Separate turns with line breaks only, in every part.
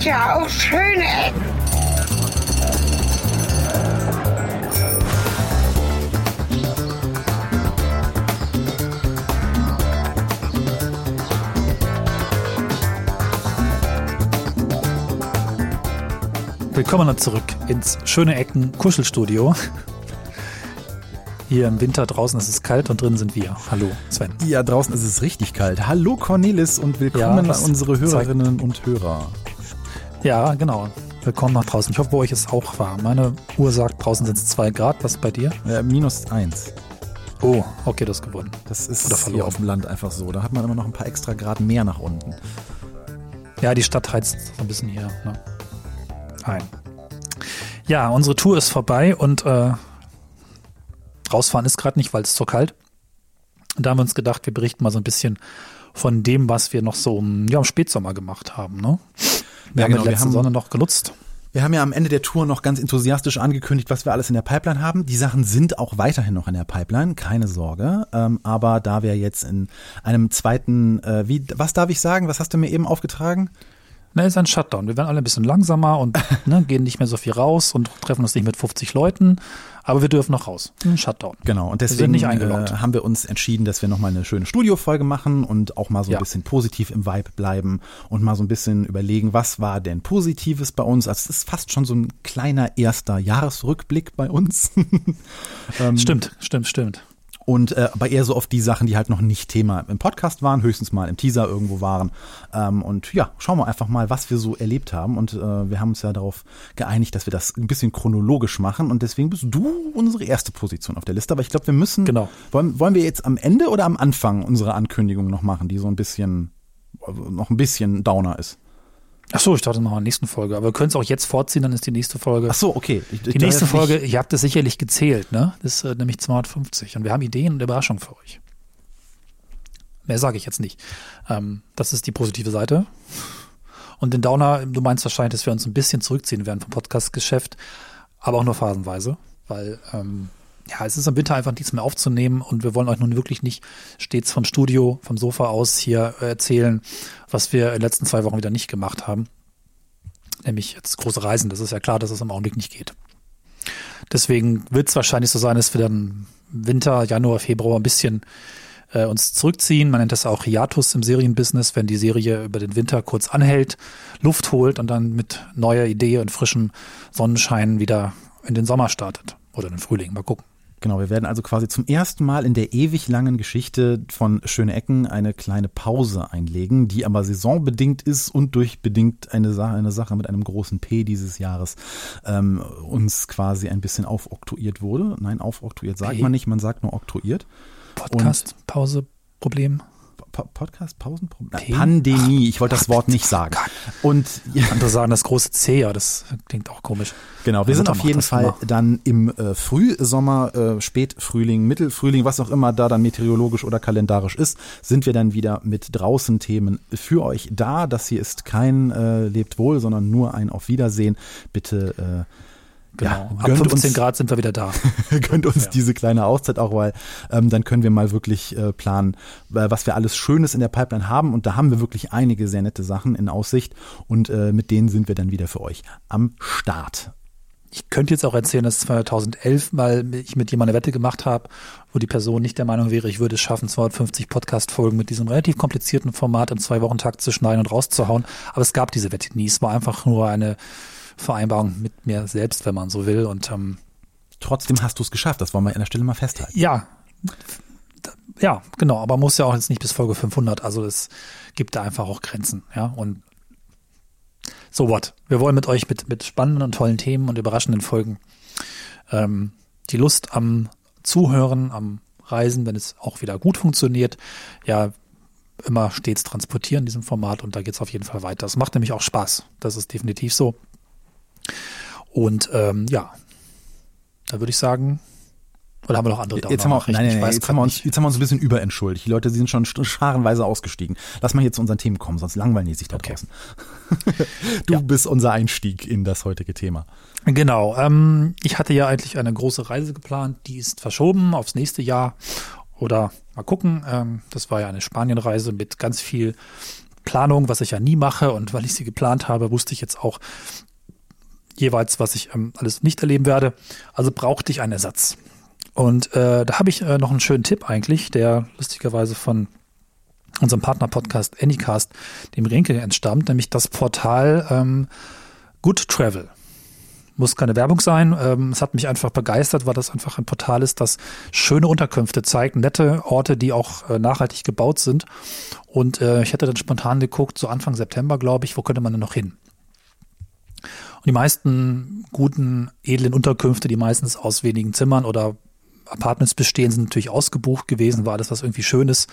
gibt ja auch schöne Ecken.
Willkommen zurück ins schöne Ecken Kuschelstudio. Hier im Winter draußen ist es kalt und drin sind wir. Hallo, Sven.
Ja, draußen ist es richtig kalt. Hallo Cornelis und willkommen
Ja,
an unsere
zeigt-
Hörerinnen und Hörer.
Ja, genau. Willkommen nach draußen. Ich hoffe, bei euch ist es auch warm. Meine Uhr sagt, draußen sind es zwei Grad. Was ist bei dir?
Äh, minus eins.
Oh, okay, das ist gewonnen.
Das ist
Oder
hier auf dem Land einfach so. Da hat man immer noch ein paar extra Grad mehr nach unten.
Ja, die Stadt heizt so ein bisschen hier ne? ein. Ja, unsere Tour ist vorbei und äh, rausfahren ist gerade nicht, weil es so kalt. Und da haben wir uns gedacht, wir berichten mal so ein bisschen von dem, was wir noch so im, ja, im Spätsommer gemacht haben. Ne? Wir
Ja,
haben
genau,
die letzte
haben-
Sonne noch genutzt.
Wir haben ja am Ende der Tour noch ganz enthusiastisch angekündigt, was wir alles in der Pipeline haben. Die Sachen sind auch weiterhin noch in der Pipeline, keine Sorge. Ähm, aber da wir jetzt in einem zweiten, äh, wie, was darf ich sagen? Was hast du mir eben aufgetragen?
Ne, ist ein Shutdown. Wir werden alle ein bisschen langsamer und ne, gehen nicht mehr so viel raus und treffen uns nicht mit 50 Leuten, aber wir dürfen noch raus. Ein Shutdown.
Genau, und
Wir
deswegen
nicht eingeloggt.
äh, haben wir uns entschieden, dass wir nochmal eine schöne Studiofolge machen und auch mal so
Ja.
ein bisschen positiv im Vibe bleiben und mal so ein bisschen überlegen, was war denn Positives bei uns. Also es ist fast schon so ein kleiner erster Jahresrückblick bei uns. Ähm,
Stimmt, stimmt, stimmt.
Und äh, aber eher so auf die Sachen, die halt noch nicht Thema im Podcast waren, höchstens mal im Teaser irgendwo waren. Ähm, und ja, schauen wir einfach mal, was wir so erlebt haben. Und äh, wir haben uns ja darauf geeinigt, dass wir das ein bisschen chronologisch machen. Und deswegen bist du unsere erste Position auf der Liste. Aber ich glaube, wir müssen.
Genau.
Wollen, wollen wir jetzt am Ende oder am Anfang unsere Ankündigung noch machen, die so ein bisschen also noch ein bisschen Downer ist?
Ach so, ich dachte noch in der nächsten Folge, aber wir können es auch jetzt vorziehen, dann ist die nächste Folge.
Ach so, okay. Ich,
die nächste Folge,
ich-
ihr habt es sicherlich gezählt, ne? Das ist äh, nämlich 250 und wir haben Ideen und Überraschungen für euch. Mehr sage ich jetzt nicht. Ähm, das ist die positive Seite. Und den Downer, du meinst wahrscheinlich, dass wir uns ein bisschen zurückziehen werden vom Podcast-Geschäft, aber auch nur phasenweise, weil ähm, ja, es ist im Winter einfach nichts mehr aufzunehmen und wir wollen euch nun wirklich nicht stets vom Studio, vom Sofa aus hier äh, erzählen, was wir in den letzten zwei Wochen wieder nicht gemacht haben. Nämlich jetzt große Reisen. Das ist ja klar, dass es im Augenblick nicht geht. Deswegen wird es wahrscheinlich so sein, dass wir dann Winter, Januar, Februar ein bisschen äh, uns zurückziehen. Man nennt das auch Hiatus im Serienbusiness, wenn die Serie über den Winter kurz anhält, Luft holt und dann mit neuer Idee und frischem Sonnenschein wieder in den Sommer startet. Oder in den Frühling. Mal gucken.
Genau, wir werden also quasi zum ersten Mal in der ewig langen Geschichte von Schöne Ecken eine kleine Pause einlegen, die aber saisonbedingt ist und durch bedingt eine Sache, eine Sache mit einem großen P dieses Jahres ähm, uns quasi ein bisschen aufoktroyiert wurde. Nein, aufoktroyiert sagt
P?
man nicht, man sagt nur oktroyiert.
Podcast, Pause, Problem.
Po- Podcast, Pausenproblem? Pandemie, ich wollte das Wort nicht sagen. Und
Andere sagen das große C, ja, das klingt auch komisch.
Genau, wir sind auf jeden Fall
immer.
dann im äh, Frühsommer, äh, Spätfrühling, Mittelfrühling, was auch immer da dann meteorologisch oder kalendarisch ist, sind wir dann wieder mit draußen Themen für euch da. Das hier ist kein äh, Lebt wohl, sondern nur ein Auf Wiedersehen. Bitte äh,
Genau.
ja,
Ab
gönnt
15
uns,
Grad sind wir wieder da.
gönnt uns
Ja.
diese kleine Auszeit auch, weil ähm, dann können wir mal wirklich äh, planen, äh, was wir alles Schönes in der Pipeline haben. Und da haben wir wirklich einige sehr nette Sachen in Aussicht. Und äh, mit denen sind wir dann wieder für euch am Start.
Ich könnte jetzt auch erzählen, dass 2011 mal ich mit jemandem eine Wette gemacht habe, wo die Person nicht der Meinung wäre, ich würde es schaffen, 250 Podcast-Folgen mit diesem relativ komplizierten Format in zwei Wochen Takt zu schneiden und rauszuhauen. Aber es gab diese Wette nie. Es war einfach nur eine Vereinbarung mit mir selbst, wenn man so will. Und ähm,
Trotzdem hast du es geschafft. Das wollen wir an der Stelle mal festhalten.
ja, ja, genau. Aber man muss ja auch jetzt nicht bis Folge 500. Also es gibt da einfach auch Grenzen. Ja, und so what. Wir wollen mit euch mit, mit spannenden und tollen Themen und überraschenden Folgen ähm, die Lust am Zuhören, am Reisen, wenn es auch wieder gut funktioniert, ja, immer stets transportieren in diesem Format und da geht es auf jeden Fall weiter. Es macht nämlich auch Spaß. Das ist definitiv so. Und ähm, ja, da würde ich sagen, oder haben wir noch andere
Jetzt haben, wir,
Downer-Nachrichten?
nein, nein, nein, jetzt, haben wir uns, jetzt haben wir uns ein bisschen überentschuldigt. Die Leute die sind schon scharenweise ausgestiegen. Lass mal hier zu unseren Themen kommen, sonst langweilen die sich da
Okay.
draußen. du
Ja.
bist unser Einstieg in das heutige Thema.
Genau. Ähm, ich hatte ja eigentlich eine große Reise geplant, die ist verschoben aufs nächste Jahr. Oder mal gucken. Ähm, das war ja eine Spanienreise mit ganz viel Planung, was ich ja nie mache und weil ich sie geplant habe, wusste ich jetzt auch jeweils, was ich ähm, alles nicht erleben werde. Also brauchte ich einen Ersatz. Und äh, da habe ich äh, noch einen schönen Tipp eigentlich, der lustigerweise von unserem Partner-Podcast Anycast, dem Renke, entstammt, nämlich das Portal ähm, Good Travel. Muss keine Werbung sein. Ähm, es hat mich einfach begeistert, weil das einfach ein Portal ist, das schöne Unterkünfte zeigt, nette Orte, die auch äh, nachhaltig gebaut sind. Und äh, ich hätte dann spontan geguckt, so Anfang September, glaube ich, wo könnte man denn noch hin? Und die meisten guten, edlen Unterkünfte, die meistens aus wenigen Zimmern oder Apartments bestehen, sind natürlich ausgebucht gewesen, war alles was irgendwie Schönes.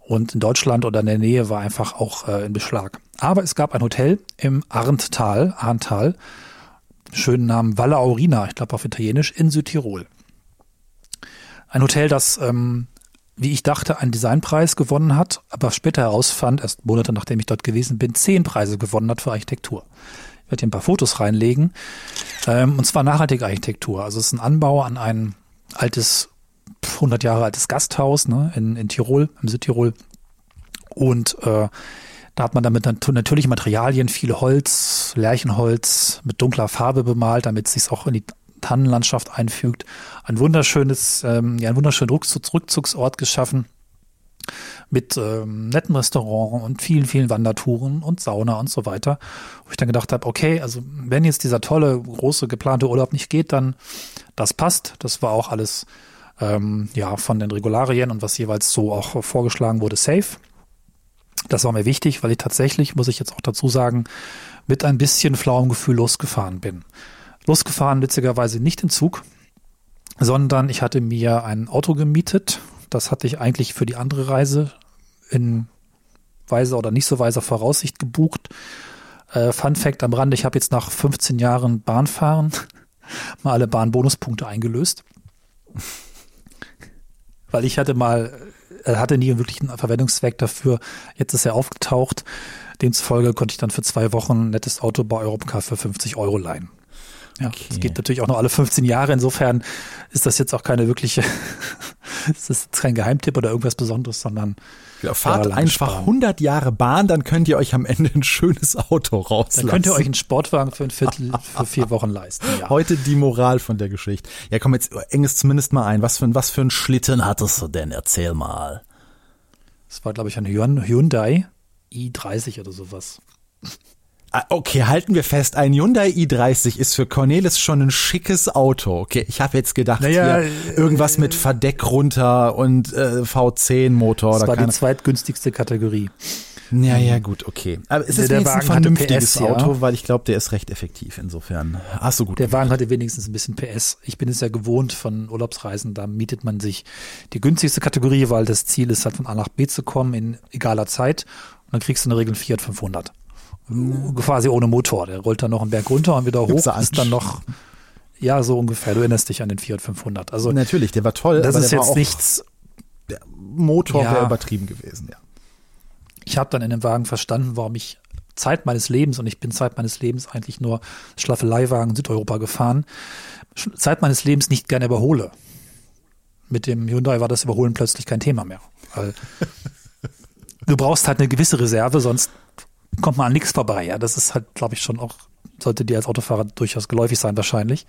Und in Deutschland oder in der Nähe war einfach auch äh, in Beschlag. Aber es gab ein Hotel im Arntal, Arntal, schönen Namen Valle Aurina, ich glaube auf Italienisch, in Südtirol. Ein Hotel, das, ähm, wie ich dachte, einen Designpreis gewonnen hat, aber später herausfand, erst Monate nachdem ich dort gewesen bin, zehn Preise gewonnen hat für Architektur. Werde hier ein paar Fotos reinlegen. Ähm, und zwar nachhaltige Architektur. Also es ist ein Anbau an ein altes 100 Jahre altes Gasthaus ne, in, in Tirol, im Südtirol. Und äh, da hat man damit natürlich Materialien, viel Holz, Lärchenholz mit dunkler Farbe bemalt, damit es sich auch in die Tannenlandschaft einfügt. Ein wunderschönes, ähm, ja, ein wunderschönen Rückzugsort geschaffen mit ähm, netten Restaurant und vielen, vielen Wandertouren und Sauna und so weiter. Wo ich dann gedacht habe, okay, also wenn jetzt dieser tolle, große, geplante Urlaub nicht geht, dann das passt. Das war auch alles ähm, ja von den Regularien und was jeweils so auch vorgeschlagen wurde, safe. Das war mir wichtig, weil ich tatsächlich, muss ich jetzt auch dazu sagen, mit ein bisschen flauem Gefühl losgefahren bin. Losgefahren witzigerweise nicht in Zug, sondern ich hatte mir ein Auto gemietet. Das hatte ich eigentlich für die andere Reise in weiser oder nicht so weiser Voraussicht gebucht. Äh, Fun Fact am Rande, ich habe jetzt nach 15 Jahren Bahnfahren mal alle Bahnbonuspunkte eingelöst weil ich hatte mal, äh, hatte nie wirklich einen Verwendungszweck dafür. Jetzt ist er aufgetaucht. Demzufolge konnte ich dann für zwei Wochen ein nettes Auto bei Europcar für 50 Euro leihen. Ja, okay. das geht natürlich auch noch alle 15 Jahre. Insofern ist das jetzt auch keine wirkliche, es ist kein Geheimtipp oder irgendwas Besonderes, sondern
ja, fahrt einfach sparen. 100 Jahre Bahn, dann könnt ihr euch am Ende ein schönes Auto rauslassen.
Dann könnt ihr euch einen Sportwagen für ein Viertel, für vier Wochen leisten. Ja.
Heute die Moral von der Geschichte. Ja, komm, jetzt eng es zumindest mal ein. Was für, was für ein Schlitten hattest du denn? Erzähl mal.
Das war, glaube ich, ein Hyundai i30 oder sowas.
Ah, okay, halten wir fest, ein Hyundai i30 ist für Cornelis schon ein schickes Auto. Okay, ich habe jetzt gedacht, naja, hier, äh, irgendwas mit Verdeck runter und äh, V10-Motor.
Das war die zweitgünstigste Kategorie.
Ja, ja, gut, okay. Aber es ist der ein vernünftiges PS, Auto, ja. weil ich glaube, der ist recht effektiv insofern. Ach so gut.
Der Wagen hatte wenigstens ein bisschen PS. Ich bin es ja gewohnt von Urlaubsreisen, da mietet man sich die günstigste Kategorie, weil das Ziel ist halt von A nach B zu kommen in egaler Zeit. Und dann kriegst du in der Regel einen Fiat 500 quasi ohne Motor. Der rollt dann noch einen Berg runter und wieder hoch, ist dann noch, ja, so ungefähr. Du erinnerst dich an den Fiat 500. Also
natürlich, der war toll.
Das ist jetzt nichts.
Der Motor ja, wäre übertrieben gewesen, ja.
Ich habe dann in dem Wagen verstanden, warum ich Zeit meines Lebens und ich bin Zeit meines Lebens eigentlich nur Schlaffeleiwagen in Südeuropa gefahren, Zeit meines Lebens nicht gerne überhole. Mit dem Hyundai war das Überholen plötzlich kein Thema mehr. Weil du brauchst halt eine gewisse Reserve, sonst kommt man an nichts vorbei. Ja, das ist halt, glaube ich, schon auch, sollte dir als Autofahrer durchaus geläufig sein, wahrscheinlich.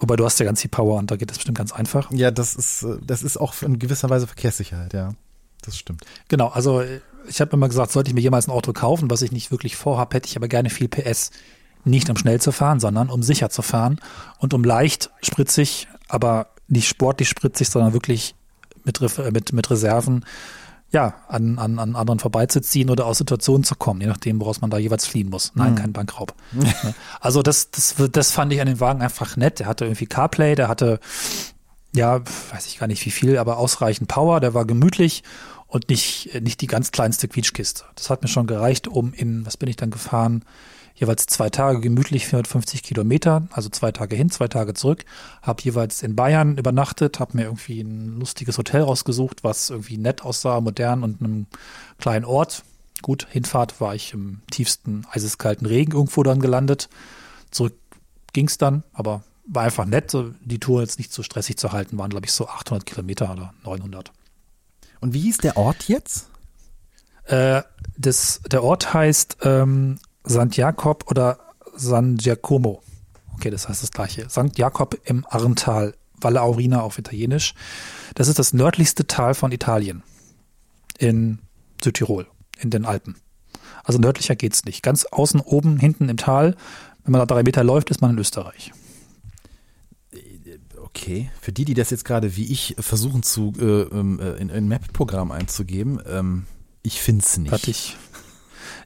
Wobei du hast ja ganz viel Power und da geht das bestimmt ganz einfach.
Ja, das ist, das ist auch in gewisser Weise Verkehrssicherheit, ja. Das stimmt.
Genau, also ich habe immer gesagt, sollte ich mir jemals ein Auto kaufen, was ich nicht wirklich vorhabe, hätte ich aber gerne viel PS. Nicht um schnell zu fahren, sondern um sicher zu fahren und um leicht spritzig, aber nicht sportlich spritzig, sondern wirklich mit, mit, mit Reserven ja, an, an, an anderen vorbeizuziehen oder aus Situationen zu kommen, je nachdem, woraus man da jeweils fliehen muss. Nein, mhm. kein Bankraub. also das, das, das fand ich an dem Wagen einfach nett. Der hatte irgendwie CarPlay, der hatte, ja, weiß ich gar nicht wie viel, aber ausreichend Power, der war gemütlich und nicht, nicht die ganz kleinste Quietschkiste. Das hat mir schon gereicht, um in, was bin ich dann gefahren? Jeweils zwei Tage gemütlich 450 Kilometer, also zwei Tage hin, zwei Tage zurück. Habe jeweils in Bayern übernachtet, habe mir irgendwie ein lustiges Hotel rausgesucht, was irgendwie nett aussah, modern und einem kleinen Ort. Gut, Hinfahrt war ich im tiefsten eiseskalten Regen irgendwo dann gelandet. Zurück ging's dann, aber war einfach nett, die Tour jetzt nicht so stressig zu halten, waren glaube ich so 800 Kilometer oder 900.
Und wie hieß der Ort jetzt?
Äh, das, der Ort heißt ähm, St. Jakob oder San Giacomo. Okay, das heißt das gleiche. St. Jakob im Arntal, Valle Aurina auf Italienisch. Das ist das nördlichste Tal von Italien in Südtirol, in den Alpen. Also nördlicher geht's nicht. Ganz außen, oben, hinten im Tal, wenn man da drei Meter läuft, ist man in Österreich.
Okay, für die, die das jetzt gerade wie ich versuchen zu äh, ähm, äh, in ein Map-Programm einzugeben, ähm, ich find's nicht.
Hatte ich,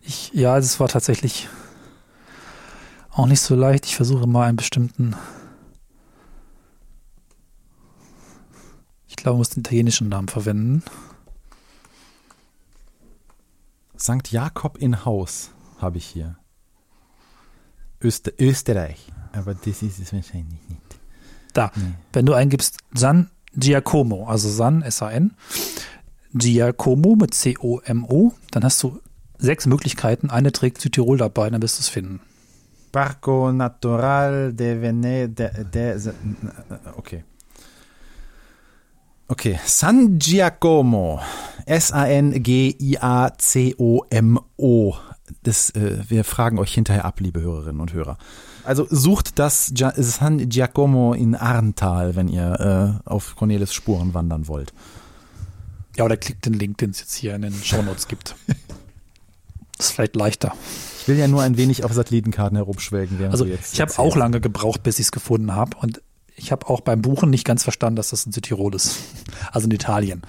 ich, ja, das war tatsächlich auch nicht so leicht. Ich versuche mal einen bestimmten, ich glaube, man muss den italienischen Namen verwenden.
St. Jakob in Haus habe ich hier. Öster Österreich. Aber das ist es wahrscheinlich nicht.
Da,
Nee.
wenn du eingibst San Giacomo, also San, S-A-N, Giacomo mit C-O-M-O, dann hast du sechs Möglichkeiten. Eine trägt Südtirol dabei, dann wirst du es finden.
Parco Natural de Vene de, de, de okay. Okay, San Giacomo. S-A-N-G-I-A-C-O-M-O. Das, äh, wir fragen euch hinterher ab, liebe Hörerinnen und Hörer. Also sucht das Gia San Giacomo in Arntal, wenn ihr äh, auf Cornelis Spuren wandern wollt.
Ja, oder klickt den Link, den es jetzt hier in den Shownotes gibt. Das ist vielleicht leichter.
Ich will ja nur ein wenig auf Satellitenkarten herumschwelgen,
Also ich habe auch lange gebraucht, bis ich es gefunden habe. Und ich habe auch beim Buchen nicht ganz verstanden, dass das in Südtirol ist. Also in Italien.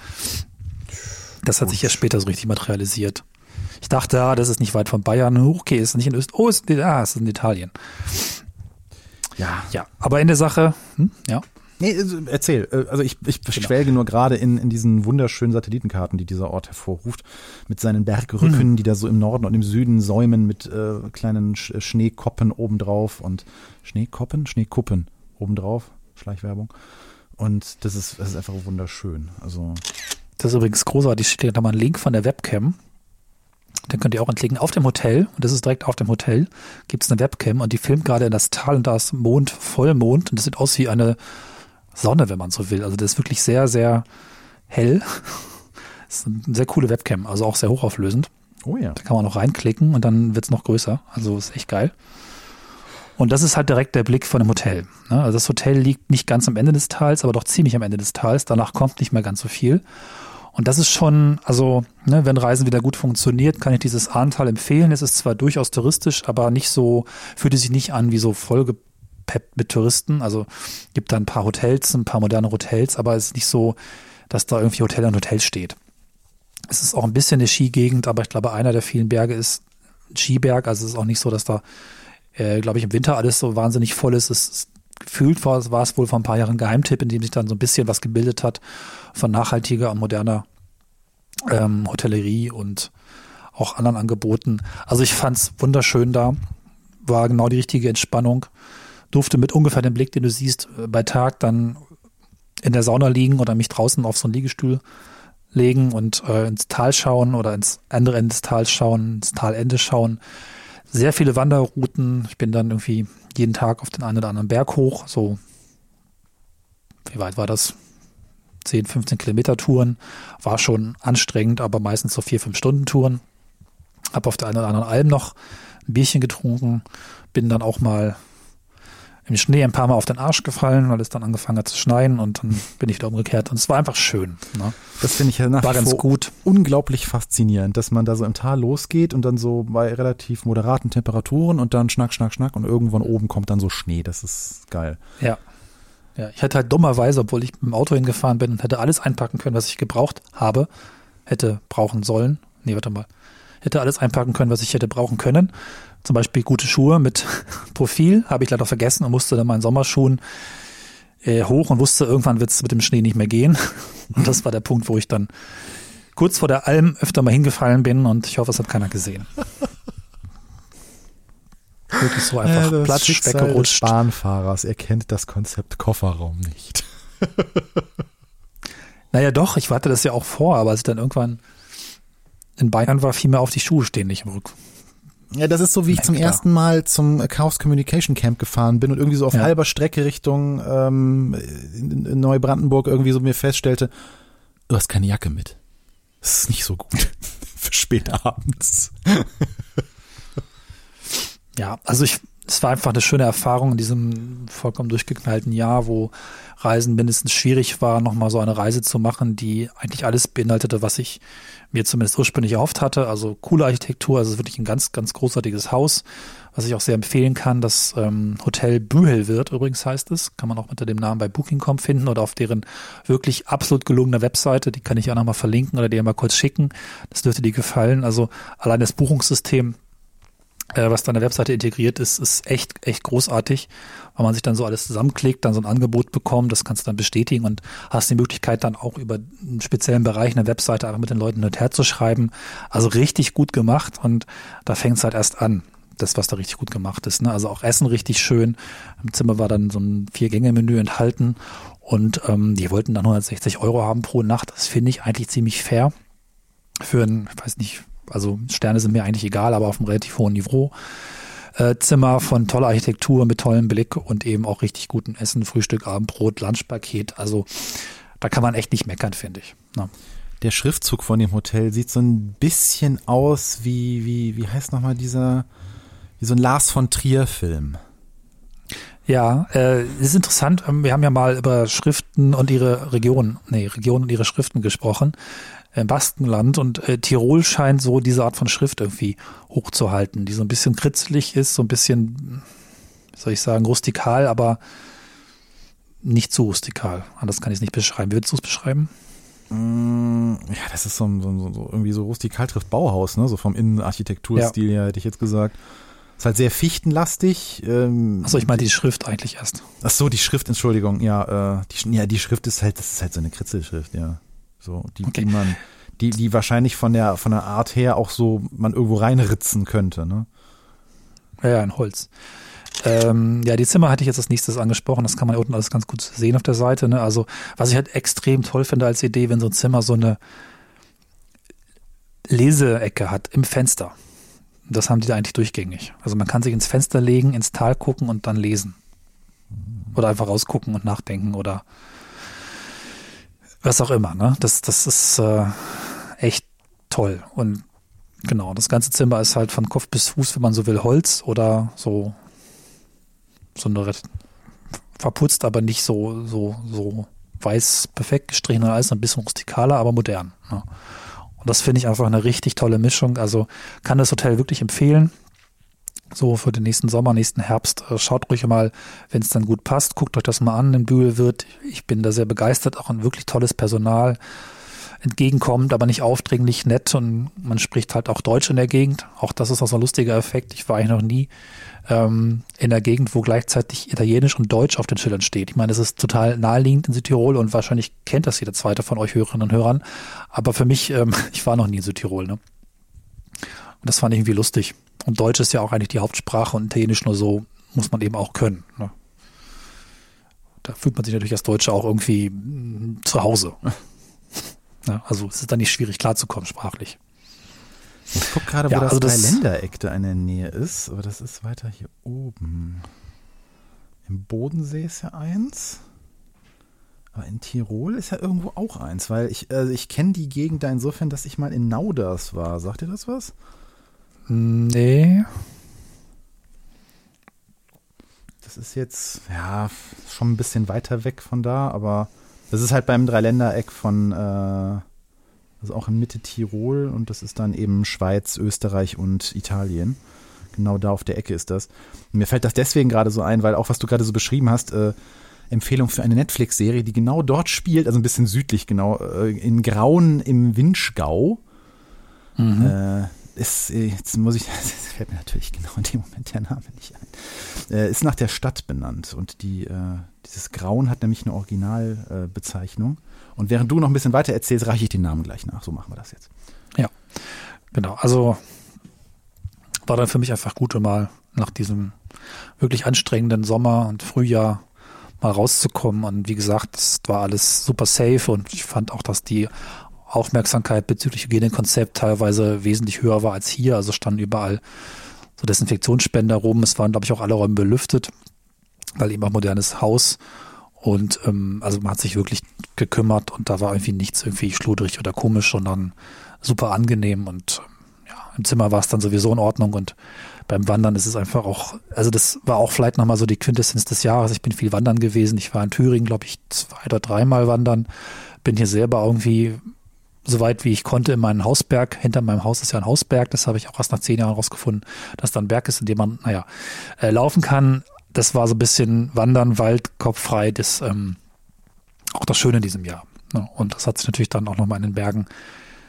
Das hat sich ja später so richtig materialisiert. Ich dachte, ja, das ist nicht weit von Bayern. Okay, ist nicht in Österreich. Oh, ist, ah, es ist in Italien.
Ja,
Ja, aber in der Sache, hm, ja.
Nee, also erzähl. Äh, Also ich, ich
Genau.
schwelge nur gerade in, in diesen wunderschönen Satellitenkarten, die dieser Ort hervorruft, mit seinen Bergrücken,
Mhm.
die da so im Norden und im Süden säumen mit äh, kleinen Sch Schneekoppen obendrauf und Schneekoppen, Schneekuppen obendrauf, Schleichwerbung. Und das ist, das ist einfach wunderschön. Also
Das ist übrigens großartig. Steht da mal ein Link von der Webcam. Den könnt ihr auch entklicken. Auf dem Hotel, und das ist direkt auf dem Hotel, gibt es eine Webcam und die filmt gerade in das Tal und da ist Mond, Vollmond und das sieht aus wie eine Sonne, wenn man so will. Also das ist wirklich sehr, sehr hell. Das ist eine sehr coole Webcam, also auch sehr hochauflösend.
oh ja.
Da kann man noch reinklicken und dann wird's noch größer. Also ist echt geil. Und das ist halt direkt der Blick von dem Hotel. ne? Also das Hotel liegt nicht ganz am Ende des Tals, aber doch ziemlich am Ende des Tals. Danach kommt nicht mehr ganz so viel. Und das ist schon, also, ne, wenn Reisen wieder gut funktioniert, kann ich dieses Ahrntal empfehlen. Es ist zwar durchaus touristisch, aber nicht so, fühlt es sich nicht an wie so vollgepeppt mit Touristen. Also gibt da ein paar Hotels, ein paar moderne Hotels, aber es ist nicht so, dass da irgendwie Hotel an Hotel steht. Es ist auch ein bisschen eine Skigegend, aber ich glaube, einer der vielen Berge ist ein Skiberg. Also es ist auch nicht so, dass da, äh, glaube ich, im Winter alles so wahnsinnig voll ist. Es ist gefühlt war, war es wohl vor ein paar Jahren ein Geheimtipp, in dem sich dann so ein bisschen was gebildet hat von nachhaltiger und moderner ähm, Hotellerie und auch anderen Angeboten. Also ich fand's wunderschön da, war genau die richtige Entspannung, durfte mit ungefähr dem Blick, den du siehst, äh, bei Tag dann in der Sauna liegen oder mich draußen auf so einen Liegestuhl legen und äh, ins Tal schauen oder ins andere Ende des Tals schauen, ins Talende schauen. Sehr viele Wanderrouten. Ich bin dann irgendwie jeden Tag auf den einen oder anderen Berg hoch. So, wie weit war das? 10, 15 Kilometer Touren. War schon anstrengend, aber meistens so vier, fünf Stunden Touren. Hab auf der einen oder anderen Alm noch ein Bierchen getrunken. Bin dann auch mal im Schnee ein paar Mal auf den Arsch gefallen, weil es dann angefangen hat zu schneien und dann bin ich wieder umgekehrt. Und es war einfach schön. Ne?
Das finde ich ja nach
War ganz gut.
unglaublich faszinierend, dass man da so im Tal losgeht und dann so bei relativ moderaten Temperaturen und dann schnack, schnack, schnack und irgendwann oben kommt dann so Schnee. Das ist geil.
Ja. Ja, ich hätte halt dummerweise, obwohl ich mit dem Auto hingefahren bin und hätte alles einpacken können, was ich gebraucht habe, hätte brauchen sollen. Nee, warte mal. Hätte alles einpacken können, was ich hätte brauchen können. Zum Beispiel gute Schuhe mit Profil, habe ich leider vergessen und musste dann meinen Sommerschuhen äh, hoch und wusste, irgendwann wird es mit dem Schnee nicht mehr gehen. Und das war der Punkt, wo ich dann kurz vor der Alm öfter mal hingefallen bin und ich hoffe, es hat keiner gesehen. Wirklich so einfach
das
platsch
Schicksal
weggerutscht.
Des Bahnfahrers, er kennt das Konzept Kofferraum nicht.
Naja, doch, ich hatte das ja auch vor, aber als ich dann irgendwann in Bayern war, fiel mir auf die Schuhe stehen nicht im Rück.
Ja, das ist so, wie ich zum ersten Mal zum Chaos Communication Camp gefahren bin und irgendwie so auf
Ja.
halber Strecke Richtung ähm, Neubrandenburg irgendwie so mir feststellte, du hast keine Jacke mit. Das ist nicht so gut. Für spät abends.
ja, also ich, es war einfach eine schöne Erfahrung in diesem vollkommen durchgeknallten Jahr, wo Reisen mindestens schwierig war, nochmal so eine Reise zu machen, die eigentlich alles beinhaltete, was ich mir zumindest ursprünglich erhofft hatte. Also coole Architektur, also wirklich ein ganz, ganz großartiges Haus, was ich auch sehr empfehlen kann. Das ähm, Hotel Bühel wird übrigens heißt es, kann man auch unter dem Namen bei Booking.com finden oder auf deren wirklich absolut gelungener Webseite. Die kann ich auch nochmal verlinken oder dir mal kurz schicken. Das dürfte dir gefallen. Also allein das Buchungssystem äh, was da an der Webseite integriert ist, ist echt, echt großartig, weil man sich dann so alles zusammenklickt, dann so ein Angebot bekommt, das kannst du dann bestätigen und hast die Möglichkeit dann auch über einen speziellen Bereich in der Webseite einfach mit den Leuten hin und her zu schreiben. Also richtig gut gemacht und da fängt es halt erst an. Das, was da richtig gut gemacht ist. Ne? Also auch Essen richtig schön. Im Zimmer war dann so ein Vier-Gänge-Menü enthalten und ähm, die wollten dann 160 Euro haben pro Nacht. Das finde ich eigentlich ziemlich fair für ein, ich weiß nicht, also Sterne sind mir eigentlich egal, aber auf einem relativ hohen Niveau. Äh, Zimmer von toller Architektur mit tollem Blick und eben auch richtig guten Essen, Frühstück, Abendbrot, Lunchpaket. Also da kann man echt nicht meckern, finde ich. Ja.
Der Schriftzug von dem Hotel sieht so ein bisschen aus wie, wie, wie heißt nochmal dieser, wie so ein Lars von Trier-Film.
Ja, äh, ist interessant. Wir haben ja mal über Schriften und ihre Region, nee, Region und ihre Schriften gesprochen Baskenland und äh, Tirol scheint so diese Art von Schrift irgendwie hochzuhalten, die so ein bisschen kritzelig ist, so ein bisschen, wie soll ich sagen, rustikal, aber nicht zu rustikal. Anders kann ich es nicht beschreiben. Wie würdest du es beschreiben?
Mm, ja, das ist so, so, so, irgendwie so rustikal trifft Bauhaus, ne? So vom Innenarchitekturstil ja. her hätte ich jetzt gesagt. Ist halt sehr fichtenlastig.
Ähm, Achso, ich meinte die Schrift eigentlich erst.
Ach so, die Schrift, Entschuldigung. Ja, äh, die, ja, die Schrift ist halt, das ist halt so eine Kritzelschrift, ja. So, die, okay. die man, die, die wahrscheinlich von der, von der Art her auch so man irgendwo reinritzen könnte, ne?
Ja, ja, in Holz. Ähm, ja, die Zimmer hatte ich jetzt als nächstes angesprochen. Das kann man unten alles ganz gut sehen auf der Seite. Ne? Also, was ich halt extrem toll finde als Idee, wenn so ein Zimmer so eine Leseecke hat im Fenster. Das haben die da eigentlich durchgängig. Also man kann sich ins Fenster legen, ins Tal gucken und dann lesen. Oder einfach rausgucken und nachdenken oder was auch immer, ne? Das, das ist äh, echt toll. Und genau, das ganze Zimmer ist halt von Kopf bis Fuß, wenn man so will, Holz oder so, so eine verputzt, aber nicht so, so, so weiß, perfekt gestrichen alles, ein bisschen rustikaler, aber modern. Ne? Und das finde ich einfach eine richtig tolle Mischung. Also kann das Hotel wirklich empfehlen so für den nächsten Sommer, nächsten Herbst. Äh, schaut ruhig mal, wenn es dann gut passt, guckt euch das mal an. In Bühl wird, ich bin da sehr begeistert, auch ein wirklich tolles Personal entgegenkommt, aber nicht aufdringlich, nett und man spricht halt auch Deutsch in der Gegend. Auch das ist auch so ein lustiger Effekt. Ich war eigentlich noch nie ähm, in der Gegend, wo gleichzeitig Italienisch und Deutsch auf den Schildern steht. Ich meine, das ist total naheliegend in Südtirol und wahrscheinlich kennt das jeder zweite von euch Hörerinnen und Hörern. Aber für mich, ähm, ich war noch nie in Südtirol. Ne? Und das fand ich irgendwie lustig. Und Deutsch ist ja auch eigentlich die Hauptsprache und Italienisch nur so muss man eben auch können. Ne? Da fühlt man sich natürlich als Deutsche auch irgendwie mm, zu Hause. Ja, also es ist dann nicht schwierig klarzukommen sprachlich.
Ich gucke gerade, wo ja, also das Dreiländereck da in der Nähe ist, aber das ist weiter hier oben. Im Bodensee ist ja eins. Aber in Tirol ist ja irgendwo auch eins, weil ich, also ich kenne die Gegend da insofern, dass ich mal in Nauders war. Sagt ihr das was?
Nee.
Das ist jetzt, ja, schon ein bisschen weiter weg von da, aber das ist halt beim Dreiländereck von, äh, also auch in Mitte Tirol und das ist dann eben Schweiz, Österreich und Italien. Genau da auf der Ecke ist das. Und mir fällt das deswegen gerade so ein, weil auch was du gerade so beschrieben hast, äh, Empfehlung für eine Netflix-Serie, die genau dort spielt, also ein bisschen südlich genau, äh, in Grauen im Winschgau. Mhm. Äh, ist, äh, jetzt muss ich, das fällt mir natürlich genau in dem Moment der Name nicht ein, äh, ist nach der Stadt benannt und die, äh, dieses Grauen hat nämlich eine Originalbezeichnung. Äh, und während du noch ein bisschen weiter erzählst, reiche ich den Namen gleich nach. So machen wir das jetzt.
Ja, genau. Also war dann für mich einfach gut, mal nach diesem wirklich anstrengenden Sommer und Frühjahr mal rauszukommen. Und wie gesagt, es war alles super safe und ich fand auch, dass die Aufmerksamkeit bezüglich Hygienekonzept teilweise wesentlich höher war als hier. Also standen überall so Desinfektionsspender rum. Es waren, glaube ich, auch alle Räume belüftet, weil eben auch modernes Haus. Und ähm, also man hat sich wirklich gekümmert und da war irgendwie nichts irgendwie schludrig oder komisch, sondern super angenehm und ja, im Zimmer war es dann sowieso in Ordnung und beim Wandern ist es einfach auch, also das war auch vielleicht nochmal so die Quintessenz des Jahres. Ich bin viel wandern gewesen. Ich war in Thüringen, glaube ich, zwei oder dreimal wandern. Bin hier selber irgendwie so weit wie ich konnte in meinen Hausberg. Hinter meinem Haus ist ja ein Hausberg. Das habe ich auch erst nach zehn Jahren rausgefunden, dass da ein Berg ist, in dem man, naja, äh, laufen kann. Das war so ein bisschen Wandern, Wald, Kopf frei. Das ähm, auch das Schöne in diesem Jahr. Ne? Und das hat sich natürlich dann auch nochmal in den Bergen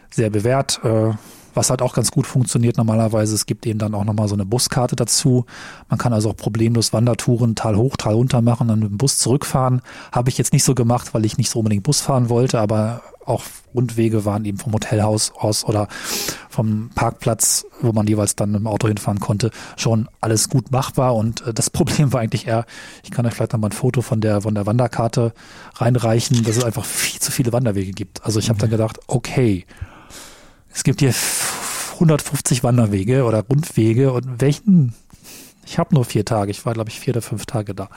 sehr bewährt. Äh, was halt auch ganz gut funktioniert normalerweise, es gibt eben dann auch nochmal so eine Buskarte dazu. Man kann also auch problemlos Wandertouren Tal hoch, Tal runter machen, dann mit dem Bus zurückfahren. Habe ich jetzt nicht so gemacht, weil ich nicht so unbedingt Bus fahren wollte, aber auch Rundwege waren eben vom Hotelhaus aus oder vom Parkplatz, wo man jeweils dann mit dem Auto hinfahren konnte, schon alles gut machbar. Und äh, das Problem war eigentlich eher, ich kann euch vielleicht noch mal ein Foto von der, von der Wanderkarte reinreichen, dass es einfach viel zu viele Wanderwege gibt. Also ich habe dann gedacht, okay, es gibt hier 150 Wanderwege oder Rundwege und welchen? Ich habe nur vier Tage. Ich war, glaube ich, vier oder fünf Tage da.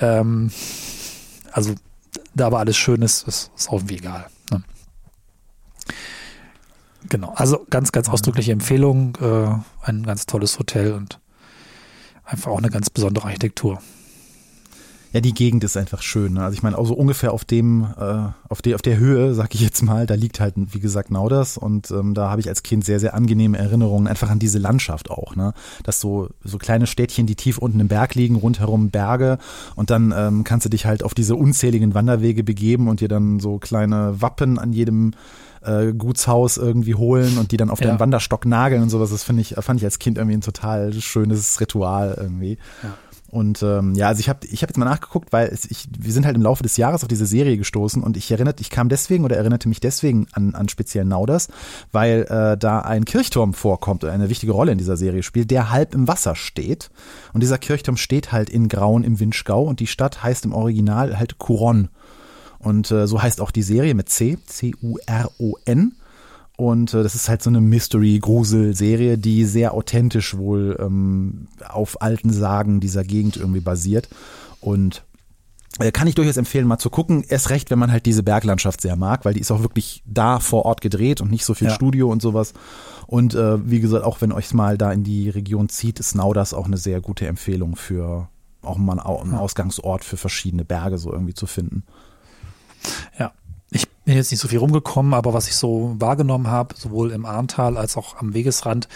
Ähm, also da aber alles schön ist, ist, ist auch irgendwie egal. Ne? Genau, also ganz, ganz ausdrückliche Empfehlung. Äh, ein ganz tolles Hotel und einfach auch eine ganz besondere Architektur.
Ja, die Gegend ist einfach schön. Ne? Also ich meine, auch so ungefähr auf dem, äh, auf der, auf der Höhe, sag ich jetzt mal, da liegt halt, wie gesagt, Nauders und ähm, da habe ich als Kind sehr, sehr angenehme Erinnerungen einfach an diese Landschaft auch, ne? Dass so, so kleine Städtchen, die tief unten im Berg liegen, rundherum Berge und dann ähm, kannst du dich halt auf diese unzähligen Wanderwege begeben und dir dann so kleine Wappen an jedem äh, Gutshaus irgendwie holen und die dann auf ja. deinen Wanderstock nageln und sowas. Das finde ich, fand ich als Kind irgendwie ein total schönes Ritual irgendwie. Ja. Und ähm, ja, also ich habe ich hab jetzt mal nachgeguckt, weil es, ich, wir sind halt im Laufe des Jahres auf diese Serie gestoßen und ich erinnerte, ich kam deswegen oder erinnerte mich deswegen an, an speziell Nauders, weil äh, da ein Kirchturm vorkommt oder eine wichtige Rolle in dieser Serie spielt, der halb im Wasser steht. Und dieser Kirchturm steht halt in Grauen im Winschgau und die Stadt heißt im Original halt Couronne. Und äh, so heißt auch die Serie mit C, C-U-R-O-N. Und äh, das ist halt so eine Mystery-Grusel-Serie, die sehr authentisch wohl ähm, auf alten Sagen dieser Gegend irgendwie basiert. Und äh, kann ich durchaus empfehlen, mal zu gucken. Erst recht, wenn man halt diese Berglandschaft sehr mag, weil die ist auch wirklich da vor Ort gedreht und nicht so viel ja. Studio und sowas. Und äh, wie gesagt, auch wenn euch mal da in die Region zieht, ist Nauders auch eine sehr gute Empfehlung für auch mal einen Ausgangsort für verschiedene Berge so irgendwie zu finden.
Ja, bin jetzt nicht so viel rumgekommen, aber was ich so wahrgenommen habe, sowohl im Arntal als auch am Wegesrand,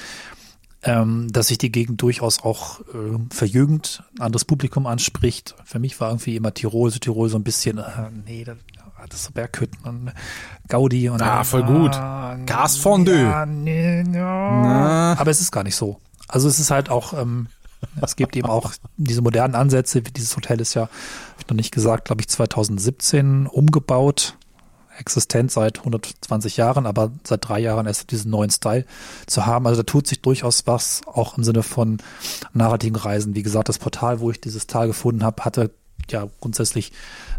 ähm, dass sich die Gegend durchaus auch äh, verjüngt, anderes Publikum anspricht. Für mich war irgendwie immer Tirol, Südtirol so ein bisschen, äh, nee, das, das ist so Berghütten und Gaudi und
Ah, voll gut. Ah, Gasfondue. Ja, nee,
ja. Aber es ist gar nicht so. Also es ist halt auch, ähm, es gibt eben auch diese modernen Ansätze. Dieses Hotel ist ja, habe ich noch nicht gesagt, glaube ich 2017 umgebaut existent seit 120 Jahren, aber seit drei Jahren erst diesen neuen Style zu haben. Also da tut sich durchaus was, auch im Sinne von nachhaltigen Reisen. Wie gesagt, das Portal, wo ich dieses Tal gefunden habe, hatte ja grundsätzlich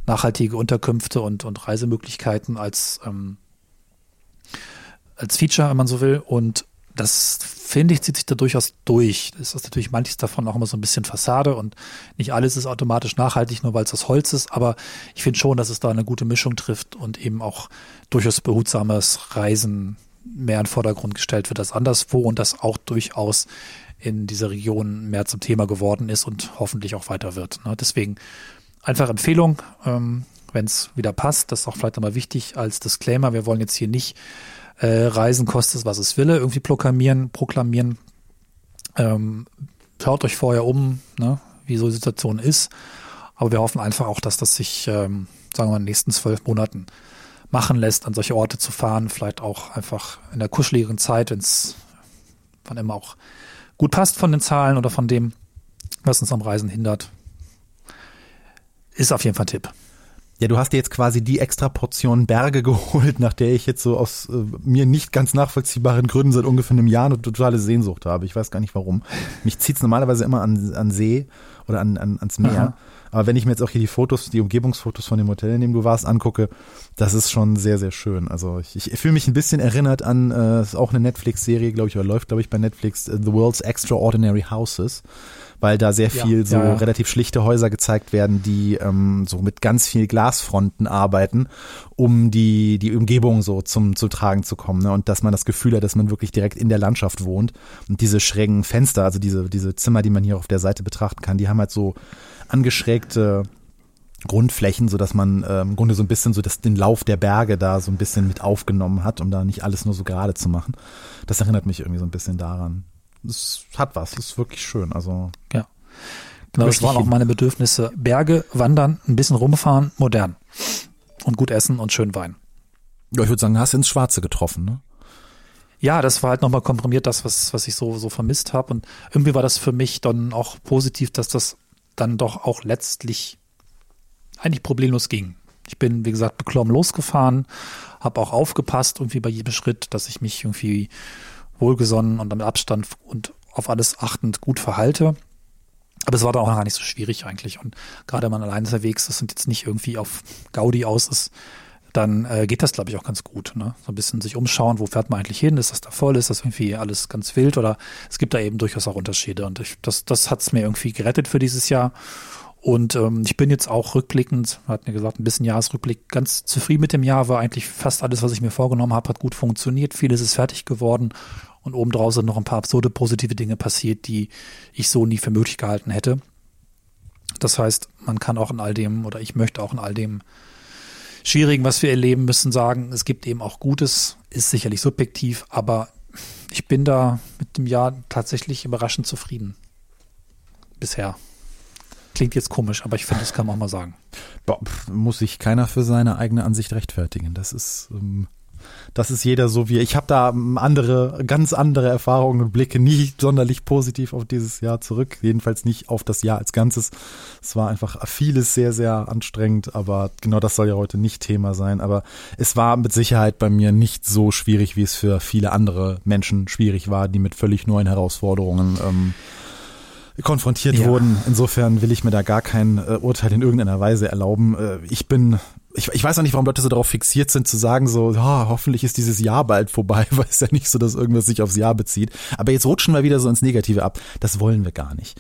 nachhaltige Unterkünfte und, und Reisemöglichkeiten als, ähm, als Feature, wenn man so will. Und das finde ich, zieht sich da durchaus durch. Das ist natürlich manches davon auch immer so ein bisschen Fassade und nicht alles ist automatisch nachhaltig, nur weil es aus Holz ist. Aber ich finde schon, dass es da eine gute Mischung trifft und eben auch durchaus behutsames Reisen mehr in den Vordergrund gestellt wird als anderswo und das auch durchaus in dieser Region mehr zum Thema geworden ist und hoffentlich auch weiter wird. Ne? Deswegen einfach Empfehlung, ähm, wenn es wieder passt. Das ist auch vielleicht nochmal wichtig als Disclaimer. Wir wollen jetzt hier nicht äh, Reisen kostet es, was es wille, irgendwie proklamieren, proklamieren. Ähm, schaut euch vorher um, ne, wie so die Situation ist. Aber wir hoffen einfach auch, dass das sich, ähm, sagen wir mal, in den nächsten zwölf Monaten machen lässt, an solche Orte zu fahren. Vielleicht auch einfach in der kuscheligeren Zeit, wenn es wann immer auch gut passt von den Zahlen oder von dem, was uns am Reisen hindert. Ist auf jeden Fall ein Tipp.
Ja, du hast dir jetzt quasi die extra Portion Berge geholt, nach der ich jetzt so aus äh, mir nicht ganz nachvollziehbaren Gründen seit ungefähr einem Jahr eine totale Sehnsucht habe. Ich weiß gar nicht warum. Mich zieht's normalerweise immer an, an See oder an, an, ans Meer. Aha. Aber wenn ich mir jetzt auch hier die Fotos, die Umgebungsfotos von dem Hotel, in dem du warst, angucke, das ist schon sehr, sehr schön. Also ich, ich fühle mich ein bisschen erinnert an, äh, ist auch eine Netflix-Serie, glaube ich, oder läuft, glaube ich, bei Netflix, uh, The World's Extraordinary Houses weil da sehr
Ja,
viel so
ja, ja.
relativ schlichte Häuser gezeigt werden, die ähm, so mit ganz viel Glasfronten arbeiten, um die, die Umgebung so zum, zum Tragen zu kommen. Ne? Und dass man das Gefühl hat, dass man wirklich direkt in der Landschaft wohnt. Und diese schrägen Fenster, also diese, diese Zimmer, die man hier auf der Seite betrachten kann, die haben halt so angeschrägte Grundflächen, so dass man äh, im Grunde so ein bisschen so das, den Lauf der Berge da so ein bisschen mit aufgenommen hat, um da nicht alles nur so gerade zu machen. Das erinnert mich irgendwie so ein bisschen daran. Es hat was, es ist wirklich schön. Also
Ja. Genau, das waren auch meine Bedürfnisse. Berge, wandern, ein bisschen rumfahren, modern. Und gut essen und schön Wein.
ja, ich würde sagen, hast ins Schwarze getroffen, ne?
Ja, das war halt nochmal komprimiert, das, was, was ich so, so vermisst habe. Und irgendwie war das für mich dann auch positiv, dass das dann doch auch letztlich eigentlich problemlos ging. Ich bin, wie gesagt, beklommen losgefahren, habe auch aufgepasst, irgendwie bei jedem Schritt, dass ich mich irgendwie wohlgesonnen und mit Abstand und auf alles achtend gut verhalte. Aber es war dann auch gar nicht so schwierig eigentlich. Und gerade wenn man allein unterwegs ist und jetzt nicht irgendwie auf Gaudi aus ist, dann äh, geht das, glaube ich, auch ganz gut. Ne? So ein bisschen sich umschauen, wo fährt man eigentlich hin? Ist das da voll? Ist das irgendwie alles ganz wild? Oder es gibt da eben durchaus auch Unterschiede. Und ich, das, das hat es mir irgendwie gerettet für dieses Jahr. Und ähm, ich bin jetzt auch rückblickend, hat mir gesagt, ein bisschen Jahresrückblick, ganz zufrieden mit dem Jahr. War eigentlich fast alles, was ich mir vorgenommen habe, hat gut funktioniert. Vieles ist fertig geworden. Und obendrauf sind noch ein paar absurde positive Dinge passiert, die ich so nie für möglich gehalten hätte. Das heißt, man kann auch in all dem, oder ich möchte auch in all dem Schwierigen, was wir erleben müssen, sagen, es gibt eben auch Gutes, ist sicherlich subjektiv, aber ich bin da mit dem Jahr tatsächlich überraschend zufrieden. Bisher. Klingt jetzt komisch, aber ich finde, das kann man auch mal sagen.
Muss sich keiner für seine eigene Ansicht rechtfertigen. Das ist, ähm, das ist jeder so wie ich habe da ähm, andere, ganz andere Erfahrungen und blicke nicht sonderlich positiv auf dieses Jahr zurück. Jedenfalls nicht auf das Jahr als Ganzes. Es war einfach vieles sehr, sehr anstrengend, aber genau das soll ja heute nicht Thema sein. Aber es war mit Sicherheit bei mir nicht so schwierig, wie es für viele andere Menschen schwierig war, die mit völlig neuen Herausforderungen ähm, konfrontiert
Ja.
wurden. Insofern will ich mir da gar kein äh, Urteil in irgendeiner Weise erlauben. Äh, ich bin, ich, ich weiß auch nicht, warum Leute so darauf fixiert sind zu sagen so, ja, hoffentlich ist dieses Jahr bald vorbei, weil es ja nicht so, dass irgendwas sich aufs Jahr bezieht. Aber jetzt rutschen wir wieder so ins Negative ab. Das wollen wir gar nicht.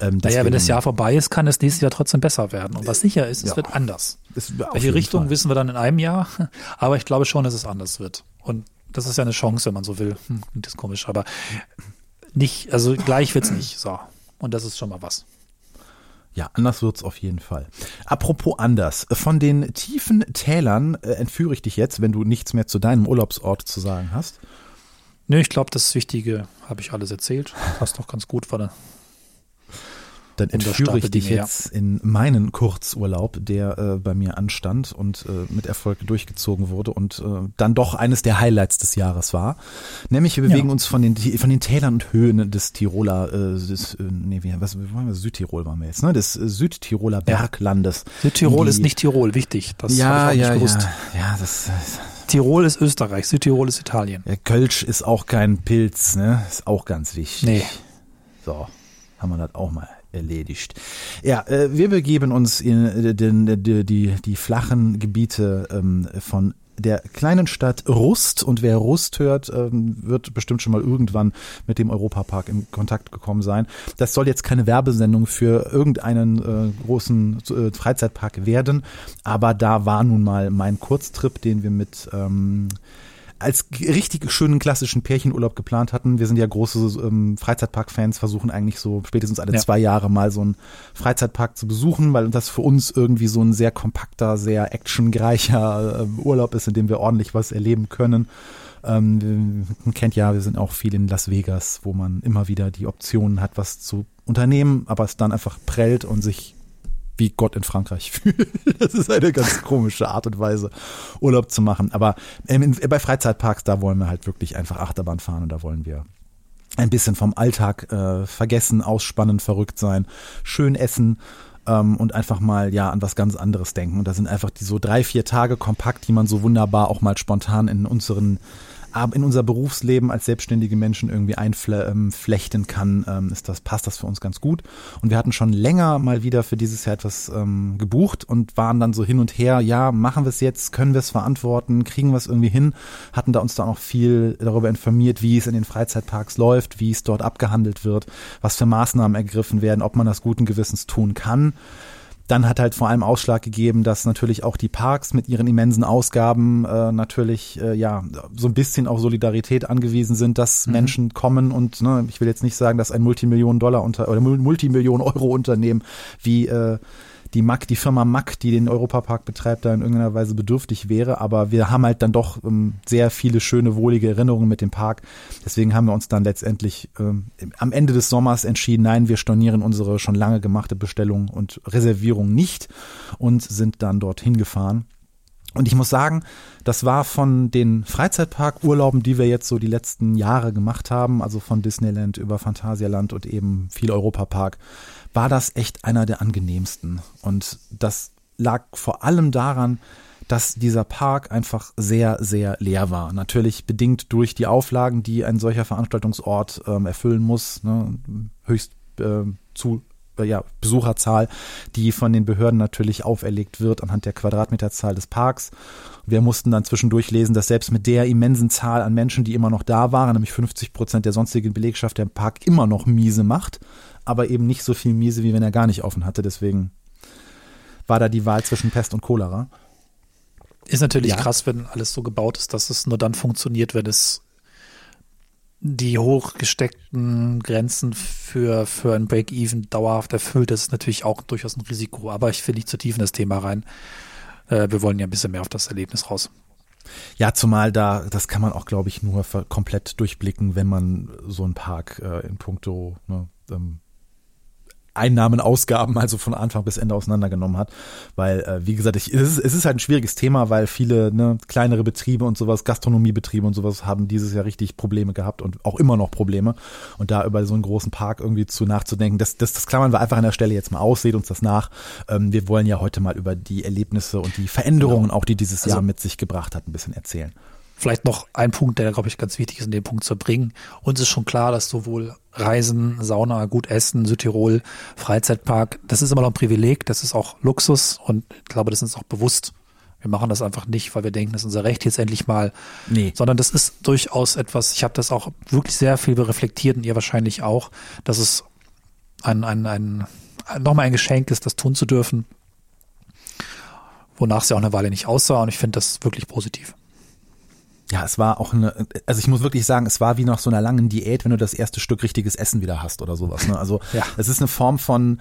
Ähm,
Naja, wenn
deswegen-
das Jahr vorbei ist, kann es nächstes Jahr trotzdem besser werden. Und was sicher ist, es
Ja.
wird anders.
ist, auf
Welche Richtung
Fall.
wissen wir dann in einem Jahr? Aber ich glaube schon, dass es anders wird. Und das ist ja eine Chance, wenn man so will. Hm, das komisch, aber nicht, also gleich wird's nicht. So. Und das ist schon mal was.
Ja, anders wird's auf jeden Fall. Apropos anders. Von den tiefen Tälern äh, entführe ich dich jetzt, wenn du nichts mehr zu deinem Urlaubsort zu sagen hast.
Nö, ich glaube, das Wichtige habe ich alles erzählt. Passt doch ganz gut, weil
Dann entführe ich dich
Dinge, ja.
jetzt in meinen Kurzurlaub, der äh, bei mir anstand und äh, mit Erfolg durchgezogen wurde und äh, dann doch eines der Highlights des Jahres war. Nämlich wir bewegen
Ja.
uns von den von den Tälern und Höhen des Tiroler, äh, des, äh, nee, wie, was waren wir? Südtirol waren wir jetzt, ne? Des äh, Südtiroler Berglandes.
Südtirol
Die-
ist nicht Tirol, wichtig. Das
ja, ja, ja, ja, das, das
Tirol ist Österreich, Südtirol ist Italien.
ja, Kölsch ist auch kein Pilz, ne? Ist auch ganz wichtig.
Nee.
So, haben wir das auch mal erledigt. Ja, äh, wir begeben uns in äh, den, die, die, die flachen Gebiete ähm, von der kleinen Stadt Rust und wer Rust hört, ähm, wird bestimmt schon mal irgendwann mit dem Europapark in Kontakt gekommen sein. Das soll jetzt keine Werbesendung für irgendeinen äh, großen äh, Freizeitpark werden, aber da war nun mal mein Kurztrip, den wir mit ähm, als richtig schönen klassischen Pärchenurlaub geplant hatten. Wir sind ja große ähm, Freizeitpark-Fans, versuchen eigentlich so spätestens alle
Ja.
zwei Jahre mal so einen Freizeitpark zu besuchen, weil das für uns irgendwie so ein sehr kompakter, sehr actionreicher äh, Urlaub ist, in dem wir ordentlich was erleben können. Ähm, man kennt ja, wir sind auch viel in Las Vegas, wo man immer wieder die Optionen hat, was zu unternehmen, aber es dann einfach prellt und sich wie Gott in Frankreich fühlt. Das ist eine ganz komische Art und Weise, Urlaub zu machen. Aber ähm, bei Freizeitparks, da wollen wir halt wirklich einfach Achterbahn fahren und da wollen wir ein bisschen vom Alltag äh, vergessen, ausspannen, verrückt sein, schön essen ähm, und einfach mal ja an was ganz anderes denken. Und da sind einfach die so drei, vier Tage kompakt, die man so wunderbar auch mal spontan in unseren in unser Berufsleben als selbstständige Menschen irgendwie einflechten ähm, kann, ähm, ist das, passt das für uns ganz gut. Und wir hatten schon länger mal wieder für dieses Jahr etwas ähm, gebucht und waren dann so hin und her, ja, machen wir es jetzt, können wir es verantworten, kriegen wir es irgendwie hin, hatten da uns da auch viel darüber informiert, wie es in den Freizeitparks läuft, wie es dort abgehandelt wird, was für Maßnahmen ergriffen werden, ob man das guten Gewissens tun kann dann hat halt vor allem Ausschlag gegeben, dass natürlich auch die Parks mit ihren immensen Ausgaben äh, natürlich äh, ja so ein bisschen auf Solidarität angewiesen sind, dass mhm. Menschen kommen und ne, ich will jetzt nicht sagen, dass ein Multimillionen Dollar unter oder Multimillionen Euro Unternehmen wie äh, die Mack, die Firma Mack, die den Europapark betreibt, da in irgendeiner Weise bedürftig wäre. Aber wir haben halt dann doch ähm, sehr viele schöne, wohlige Erinnerungen mit dem Park. Deswegen haben wir uns dann letztendlich ähm, am Ende des Sommers entschieden, nein, wir stornieren unsere schon lange gemachte Bestellung und Reservierung nicht und sind dann dorthin gefahren. Und ich muss sagen, das war von den Freizeitparkurlauben, die wir jetzt so die letzten Jahre gemacht haben, also von Disneyland über Phantasialand und eben viel Europapark, war das echt einer der angenehmsten. Und das lag vor allem daran, dass dieser Park einfach sehr, sehr leer war. Natürlich bedingt durch die Auflagen, die ein solcher Veranstaltungsort ähm, erfüllen muss. Ne? Höchst äh, zu ja, Besucherzahl, die von den Behörden natürlich auferlegt wird anhand der Quadratmeterzahl des Parks. Wir mussten dann zwischendurch lesen, dass selbst mit der immensen Zahl an Menschen, die immer noch da waren, nämlich 50 Prozent der sonstigen Belegschaft, der Park immer noch miese macht aber eben nicht so viel miese, wie wenn er gar nicht offen hatte. Deswegen war da die Wahl zwischen Pest und Cholera.
Ist natürlich ja. krass, wenn alles so gebaut ist, dass es nur dann funktioniert, wenn es die hochgesteckten Grenzen für, für ein Break-Even dauerhaft erfüllt. Das ist natürlich auch durchaus ein Risiko, aber ich will nicht zu tief in das Thema rein. Äh, wir wollen ja ein bisschen mehr auf das Erlebnis raus.
Ja, zumal da, das kann man auch, glaube ich, nur komplett durchblicken, wenn man so einen Park äh, in puncto ne, ähm, Einnahmen, Ausgaben also von Anfang bis Ende auseinandergenommen hat. Weil, äh, wie gesagt, ich, es, ist, es ist halt ein schwieriges Thema, weil viele ne, kleinere Betriebe und sowas, Gastronomiebetriebe und sowas haben dieses Jahr richtig Probleme gehabt und auch immer noch Probleme. Und da über so einen großen Park irgendwie zu nachzudenken, das, das, das klammern wir einfach an der Stelle jetzt mal aus, seht uns das nach. Ähm, wir wollen ja heute mal über die Erlebnisse und die Veränderungen genau. auch, die dieses also, Jahr mit sich gebracht hat, ein bisschen erzählen.
Vielleicht noch ein Punkt, der, glaube ich, ganz wichtig ist, in den Punkt zu bringen. Uns ist schon klar, dass sowohl Reisen, Sauna, gut essen, Südtirol, Freizeitpark, das ist immer noch ein Privileg, das ist auch Luxus und ich glaube, das ist uns auch bewusst. Wir machen das einfach nicht, weil wir denken, das ist unser Recht jetzt endlich mal. Nee. Sondern das ist durchaus etwas, ich habe das auch wirklich sehr viel reflektiert und ihr wahrscheinlich auch, dass es ein, ein, ein, nochmal ein Geschenk ist, das tun zu dürfen. Wonach es ja auch eine Weile nicht aussah und ich finde das wirklich positiv
ja, es war auch eine, also ich muss wirklich sagen, es war wie nach so einer langen Diät, wenn du das erste Stück richtiges Essen wieder hast oder sowas. Ne? Also ja. es ist eine Form von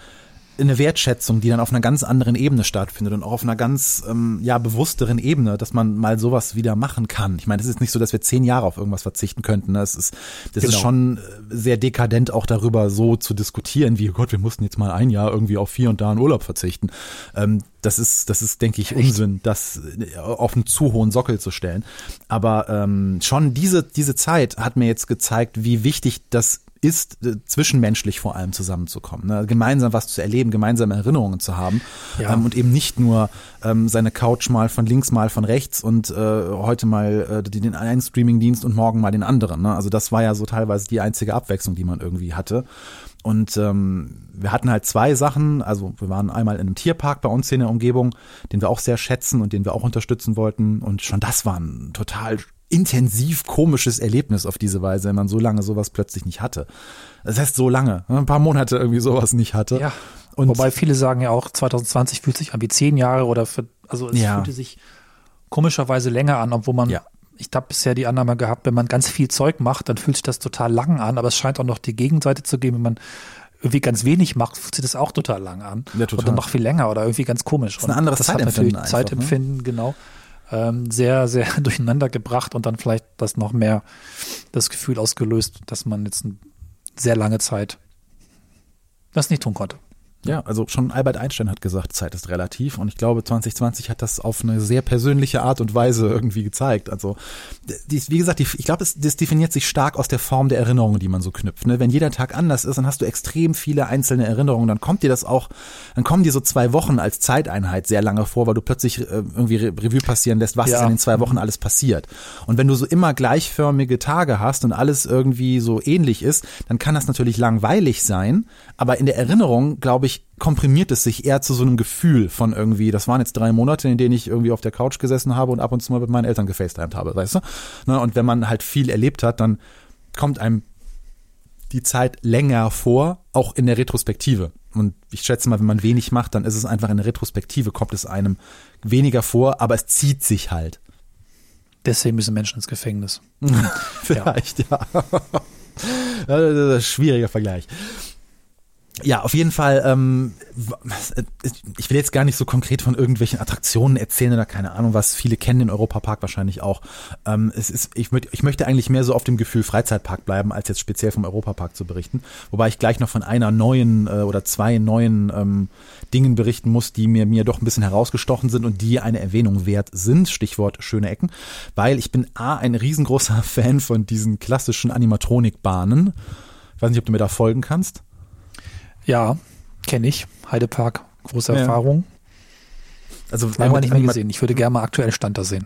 eine Wertschätzung, die dann auf einer ganz anderen Ebene stattfindet und auch auf einer ganz ähm, ja bewussteren Ebene, dass man mal sowas wieder machen kann. Ich meine, es ist nicht so, dass wir zehn Jahre auf irgendwas verzichten könnten. Ne? Es ist, das genau. ist schon äh, sehr dekadent, auch darüber so zu diskutieren, wie oh Gott, wir mussten jetzt mal ein Jahr irgendwie auf vier und da einen Urlaub verzichten. Ähm, das ist, das ist, denke ich? Unsinn, das äh, auf einen zu hohen Sockel zu stellen. Aber ähm, schon diese, diese Zeit hat mir jetzt gezeigt, wie wichtig das ist, äh, zwischenmenschlich vor allem zusammenzukommen, ne? gemeinsam was zu erleben, gemeinsame Erinnerungen zu haben ja. ähm, und eben nicht nur ähm, seine Couch mal von links, mal von rechts und äh, heute mal äh, den einen Streamingdienst und morgen mal den anderen. Ne? Also das war ja so teilweise die einzige Abwechslung, die man irgendwie hatte. Und ähm, wir hatten halt zwei Sachen. Also wir waren einmal in einem Tierpark bei uns hier in der Umgebung, den wir auch sehr schätzen und den wir auch unterstützen wollten. Und schon das war ein total intensiv komisches Erlebnis auf diese Weise, wenn man so lange sowas plötzlich nicht hatte. Das heißt so lange, ne, ein paar Monate irgendwie sowas nicht hatte.
Ja. Und Wobei viele sagen ja auch, 2020 fühlt sich an wie zehn Jahre oder für, also es ja. fühlte sich komischerweise länger an, obwohl man, ja. ich habe bisher die Annahme gehabt, wenn man ganz viel Zeug macht, dann fühlt sich das total lang an, aber es scheint auch noch die Gegenseite zu geben, wenn man irgendwie ganz wenig macht, fühlt sich das auch total lang an. Ja, total. Oder noch viel länger oder irgendwie ganz komisch.
Das ist ein anderes
Zeitempfinden. Hat natürlich Zeitempfinden, ne? genau ähm, sehr, sehr durcheinander gebracht und dann vielleicht das noch mehr das Gefühl ausgelöst, dass man jetzt eine sehr lange Zeit das nicht tun konnte.
Ja, also schon Albert Einstein hat gesagt, Zeit ist relativ und ich glaube 2020 hat das auf eine sehr persönliche Art und Weise irgendwie gezeigt. Also wie gesagt, ich glaube, das definiert sich stark aus der Form der Erinnerungen, die man so knüpft. Ne? Wenn jeder Tag anders ist, dann hast du extrem viele einzelne Erinnerungen, dann kommt dir das auch, dann kommen dir so zwei Wochen als Zeiteinheit sehr lange vor, weil du plötzlich äh, irgendwie Revue passieren lässt, was ja. ist in den zwei Wochen alles passiert. Und wenn du so immer gleichförmige Tage hast und alles irgendwie so ähnlich ist, dann kann das natürlich langweilig sein, aber in der Erinnerung, glaube ich, komprimiert es sich eher zu so einem Gefühl von irgendwie, das waren jetzt drei Monate, in denen ich irgendwie auf der Couch gesessen habe und ab und zu mal mit meinen Eltern gefacetimed habe, weißt du? Ne, und wenn man halt viel erlebt hat, dann kommt einem die Zeit länger vor, auch in der Retrospektive. Und ich schätze mal, wenn man wenig macht, dann ist es einfach in der Retrospektive, kommt es einem weniger vor, aber es zieht sich halt.
Deswegen müssen Menschen ins Gefängnis.
Vielleicht, ja. ja. schwieriger Vergleich. Ja, auf jeden Fall. Ähm, ich will jetzt gar nicht so konkret von irgendwelchen Attraktionen erzählen oder keine Ahnung was. Viele kennen den Europapark wahrscheinlich auch. Ähm, es ist, ich, möcht, ich möchte eigentlich mehr so auf dem Gefühl Freizeitpark bleiben, als jetzt speziell vom Europapark zu berichten. Wobei ich gleich noch von einer neuen äh, oder zwei neuen ähm, Dingen berichten muss, die mir, mir doch ein bisschen herausgestochen sind und die eine Erwähnung wert sind. Stichwort schöne Ecken. Weil ich bin A, ein riesengroßer Fan von diesen klassischen Animatronikbahnen. Ich weiß nicht, ob du mir da folgen kannst.
Ja, kenne ich. Heidepark, große ja. Erfahrung. Also lange nicht mehr gesehen. Ich würde gerne mal aktuell Stand da sehen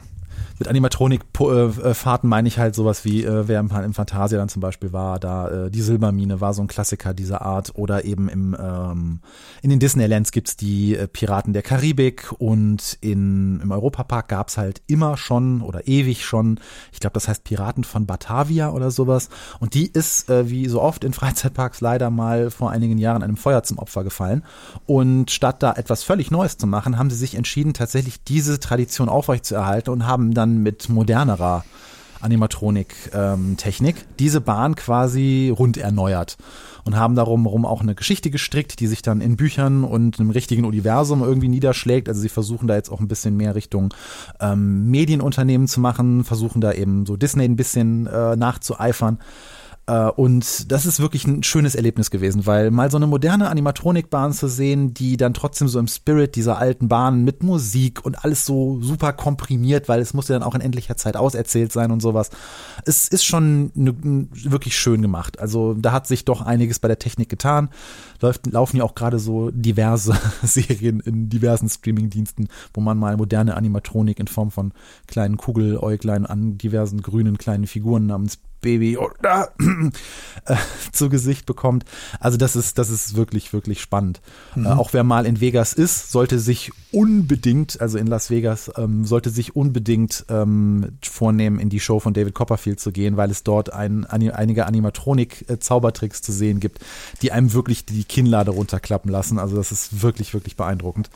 mit Animatronik-Fahrten meine ich halt sowas wie, äh, wer im, im Fantasia dann zum Beispiel war, da äh, die Silbermine war so ein Klassiker dieser Art. Oder eben im ähm, in den Disneylands gibt's die äh, Piraten der Karibik. Und in im Europapark gab's halt immer schon oder ewig schon, ich glaube, das heißt Piraten von Batavia oder sowas. Und die ist äh, wie so oft in Freizeitparks leider mal vor einigen Jahren einem Feuer zum Opfer gefallen. Und statt da etwas völlig Neues zu machen, haben sie sich entschieden, tatsächlich diese Tradition aufrechtzuerhalten und haben dann mit modernerer Animatronik-Technik ähm, diese Bahn quasi rund erneuert und haben darum rum auch eine Geschichte gestrickt, die sich dann in Büchern und einem richtigen Universum irgendwie niederschlägt. Also sie versuchen da jetzt auch ein bisschen mehr Richtung ähm, Medienunternehmen zu machen, versuchen da eben so Disney ein bisschen äh, nachzueifern. Äh, und das ist wirklich ein schönes Erlebnis gewesen, weil mal so eine moderne Animatronikbahn zu sehen, die dann trotzdem so im Spirit dieser alten Bahnen mit Musik und alles so super komprimiert, weil es musste dann auch in endlicher Zeit auserzählt sein und sowas. Es ist schon ne, wirklich schön gemacht. Also da hat sich doch einiges bei der Technik getan. Läuft, laufen ja auch gerade so diverse Serien in diversen Streamingdiensten, wo man mal moderne Animatronik in Form von kleinen Kugeläuglein an diversen grünen kleinen Figuren namens Baby oder äh, zu Gesicht bekommt. Also das ist, das ist wirklich, wirklich spannend. Mhm. Äh, auch wer mal in Vegas ist, sollte sich unbedingt, also in Las Vegas, ähm, sollte sich unbedingt ähm, vornehmen, in die Show von David Copperfield zu gehen, weil es dort ein, ein, einige Animatronik-Zaubertricks zu sehen gibt, die einem wirklich die Kinnlade runterklappen lassen. Also das ist wirklich, wirklich beeindruckend.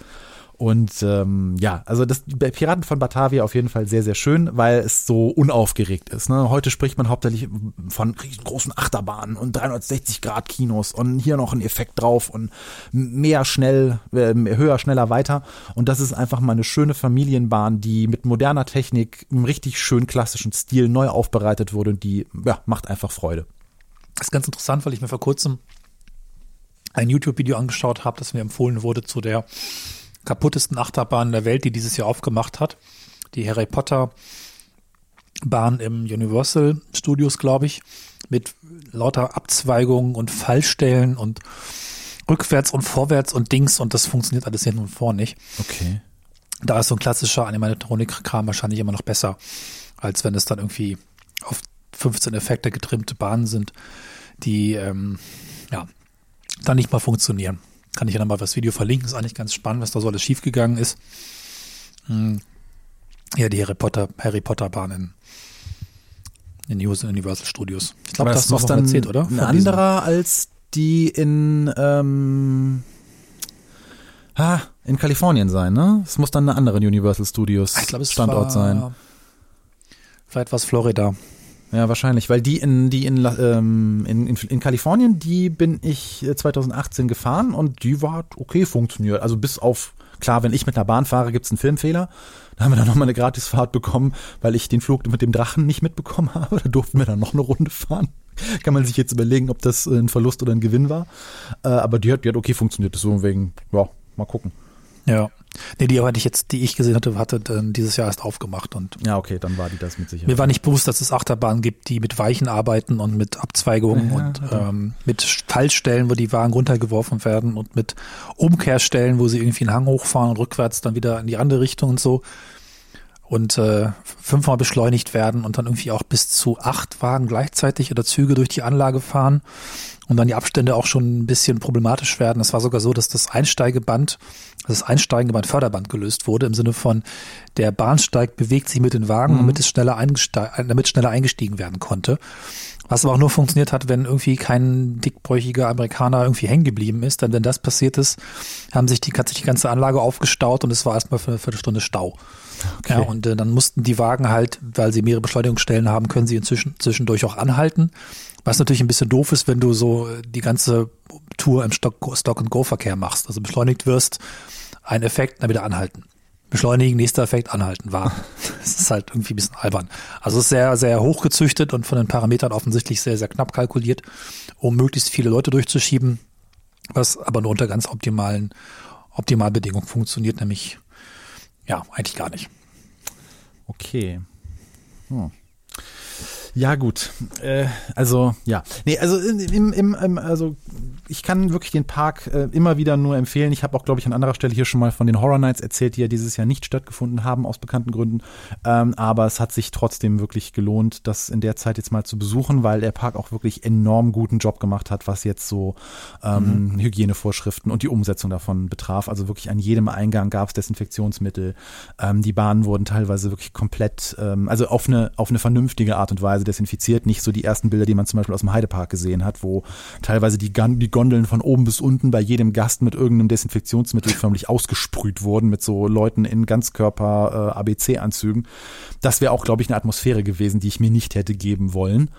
Und ähm, ja, also das Piraten von Batavia auf jeden Fall sehr, sehr schön, weil es so unaufgeregt ist. Ne? Heute spricht man hauptsächlich von riesengroßen Achterbahnen und 360 Grad Kinos und hier noch ein Effekt drauf und mehr schnell, äh, höher, schneller, weiter. Und das ist einfach mal eine schöne Familienbahn, die mit moderner Technik im richtig schön klassischen Stil neu aufbereitet wurde und die ja, macht einfach Freude.
Das ist ganz interessant, weil ich mir vor kurzem ein YouTube-Video angeschaut habe, das mir empfohlen wurde zu der kaputtesten Achterbahn der Welt, die dieses Jahr aufgemacht hat. Die Harry Potter Bahn im Universal Studios, glaube ich, mit lauter Abzweigungen und Fallstellen und rückwärts und vorwärts und Dings und das funktioniert alles hinten und vor nicht.
Okay.
Da ist so ein klassischer Animatronik-Kram wahrscheinlich immer noch besser, als wenn es dann irgendwie auf 15 Effekte getrimmte Bahnen sind, die ähm, ja dann nicht mal funktionieren. Kann ich ja nochmal das Video verlinken. Ist eigentlich ganz spannend, was da so alles schiefgegangen ist. Hm. Ja, die Harry Potter, Harry Potter Bahn in, in Universal Studios.
Ich glaube, das, das muss dann erzählt, oder? Ein anderer als die in ähm, ah, in Kalifornien sein, ne? Es muss dann eine andere Universal Studios
ich glaub,
Standort sein.
Vielleicht war es Florida.
Ja, wahrscheinlich, weil die in die in, ähm, in, in, in Kalifornien, die bin ich 2018 äh, gefahren und die war okay funktioniert. Also bis auf klar, wenn ich mit einer Bahn fahre, gibt's einen Filmfehler. Da haben wir dann nochmal eine Gratisfahrt bekommen, weil ich den Flug mit dem Drachen nicht mitbekommen habe. Da durften wir dann noch eine Runde fahren. Kann man sich jetzt überlegen, ob das ein Verlust oder ein Gewinn war. Äh, aber die hat, die hat okay funktioniert. Deswegen, ja, mal gucken.
Ja. Nee, die hatte ich jetzt, die ich gesehen hatte, hatte dann dieses Jahr erst aufgemacht und.
Ja, okay, dann war die das mit Sicherheit.
Mir war nicht bewusst, dass es Achterbahnen gibt, die mit Weichen arbeiten und mit Abzweigungen
Ja,
und
ja.
ähm, mit Fallstellen, wo die Wagen runtergeworfen werden und mit Umkehrstellen, wo sie irgendwie einen Hang hochfahren und rückwärts dann wieder in die andere Richtung und so. Und äh, fünfmal beschleunigt werden und dann irgendwie auch bis zu acht Wagen gleichzeitig oder Züge durch die Anlage fahren und dann die Abstände auch schon ein bisschen problematisch werden. Es war sogar so, dass das Einsteigeband, das Einsteigeband Förderband gelöst wurde im Sinne von der Bahnsteig bewegt sich mit den Wagen, damit es schneller eingeste- damit schneller eingestiegen werden konnte. Was aber auch nur funktioniert hat, wenn irgendwie kein dickbräuchiger Amerikaner irgendwie hängen geblieben ist. Denn wenn das passiert ist, haben sich die, hat sich die ganze Anlage aufgestaut und es war erstmal für eine Viertelstunde Stau. Ja, und äh, dann mussten die Wagen halt, weil sie mehrere Beschleunigungsstellen haben, können sie inzwischen zwischendurch auch anhalten. Was natürlich ein bisschen doof ist, wenn du so äh, die ganze Tour im Stock- Stop-and-Go-Verkehr machst. Also beschleunigt wirst, ein Effekt, dann wieder anhalten. Beschleunigen, nächster Effekt, anhalten, warten. Das ist halt irgendwie ein bisschen albern. Also es ist sehr, sehr hochgezüchtet und von den Parametern offensichtlich sehr, sehr knapp kalkuliert, um möglichst viele Leute durchzuschieben, was aber nur unter ganz optimalen, Optimalbedingungen funktioniert, nämlich ja, eigentlich gar nicht.
Okay. Hm. Ja, gut. Äh, also, ja. Nee, also im, im, im, also ich kann wirklich den Park äh, immer wieder nur empfehlen. Ich habe auch, glaube ich, an anderer Stelle hier schon mal von den Horror Nights erzählt, die ja dieses Jahr nicht stattgefunden haben, aus bekannten Gründen. Ähm, aber es hat sich trotzdem wirklich gelohnt, das in der Zeit jetzt mal zu besuchen, weil der Park auch wirklich enorm guten Job gemacht hat, was jetzt so ähm, Hygienevorschriften und die Umsetzung davon betraf. Also wirklich an jedem Eingang gab es Desinfektionsmittel. Ähm, die Bahnen wurden teilweise wirklich komplett, ähm, also auf eine, auf eine vernünftige Art und Weise desinfiziert. Nicht so die ersten Bilder, die man zum Beispiel aus dem Heidepark gesehen hat, wo teilweise die, Gan die Gondeln von oben bis unten bei jedem Gast mit irgendeinem Desinfektionsmittel förmlich ausgesprüht wurden, mit so Leuten in Ganzkörper äh. Das wäre auch, glaube ich, eine Atmosphäre gewesen, die ich mir nicht hätte geben wollen.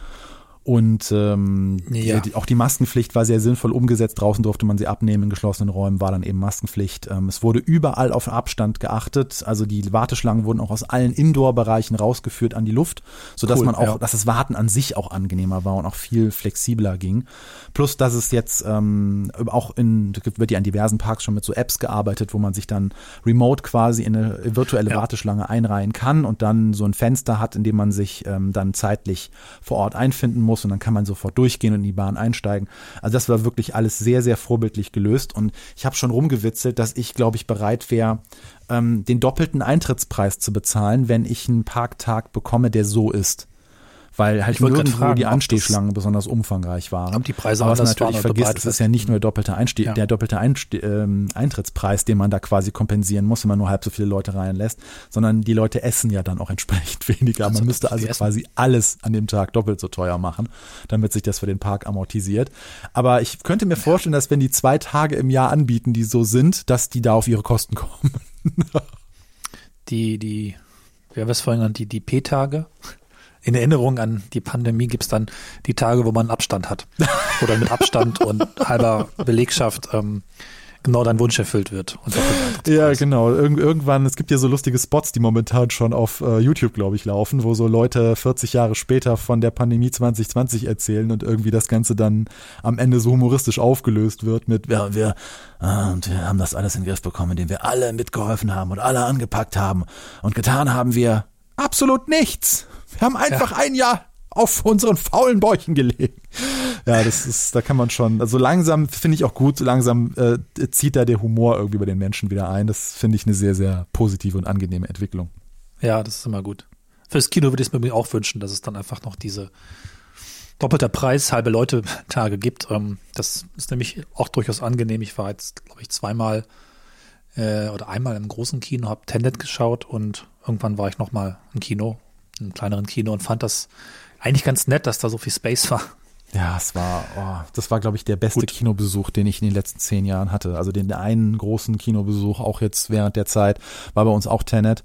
Und ähm,
Ja.
die, auch die Maskenpflicht war sehr sinnvoll umgesetzt. Draußen durfte man sie abnehmen, in geschlossenen Räumen war dann eben Maskenpflicht. Ähm, es wurde überall auf Abstand geachtet. Also die Warteschlangen wurden auch aus allen Indoor-Bereichen rausgeführt an die Luft, sodass
Cool,
man auch,
ja.
dass das Warten an sich auch angenehmer war und auch viel flexibler ging. Plus, dass es jetzt ähm, auch in, wird ja in diversen Parks schon mit so Apps gearbeitet, wo man sich dann remote quasi in eine virtuelle
Ja.
Warteschlange einreihen kann und dann so ein Fenster hat, in dem man sich ähm, dann zeitlich vor Ort einfinden muss und dann kann man sofort durchgehen und in die Bahn einsteigen. Also das war wirklich alles sehr, sehr vorbildlich gelöst und ich habe schon rumgewitzelt, dass ich, glaube ich, bereit wäre, ähm, den doppelten Eintrittspreis zu bezahlen, wenn ich einen Parktag bekomme, der so ist. Weil halt nirgendwo
fragen,
die
das-
Anstehschlangen besonders umfangreich waren.
Ob die Preise
Aber was man natürlich vergisst, es ist ja nicht nur der doppelte, Einste
Ja.
der doppelte Einste ähm, Eintrittspreis, den man da quasi kompensieren muss, wenn man nur halb so viele Leute reinlässt, sondern die Leute essen ja dann auch entsprechend weniger.
Also,
man müsste also
essen.
quasi alles an dem Tag doppelt so teuer machen, damit sich das für den Park amortisiert. Aber ich könnte mir vorstellen, dass wenn die zwei Tage im Jahr anbieten, die so sind, dass die da auf ihre Kosten kommen.
die, die, wer was vorhin genannt, die, die P-Tage. In Erinnerung an die Pandemie gibt's dann die Tage, wo man Abstand hat. Oder mit Abstand und halber Belegschaft ähm, genau dein Wunsch erfüllt wird.
Ja, genau. Irgend, irgendwann, es gibt ja so lustige Spots, die momentan schon auf äh, YouTube, glaube ich, laufen, wo so Leute 40 Jahre später von der Pandemie 2020 erzählen und irgendwie das Ganze dann am Ende so humoristisch aufgelöst wird mit, ja, wir, äh, und wir haben das alles in den Griff bekommen, indem wir alle mitgeholfen haben und alle angepackt haben. Und getan haben wir absolut nichts. Wir haben einfach ein Jahr auf unseren faulen Bäuchen gelegen. Ja, das ist, da kann man schon, also langsam finde ich auch gut, so langsam äh, zieht da der Humor irgendwie bei den Menschen wieder ein. Das finde ich eine sehr, sehr positive und angenehme Entwicklung.
Ja, das ist immer gut. Fürs Kino würde ich es mir auch wünschen, dass es dann einfach noch diese doppelter Preis, halbe Leute Tage gibt. Ähm, das ist nämlich auch durchaus angenehm. Ich war jetzt, glaube ich, zweimal äh, oder einmal im großen Kino, habe Tenet geschaut und irgendwann war ich noch mal im Kino, im kleineren Kino und fand das eigentlich ganz nett, dass da so viel Space war.
Ja, es war, oh, das war, glaube ich, der beste
Gut.
Kinobesuch, den ich in den letzten zehn Jahren hatte. Also den einen großen Kinobesuch, auch jetzt während der Zeit, war bei uns auch Tenet.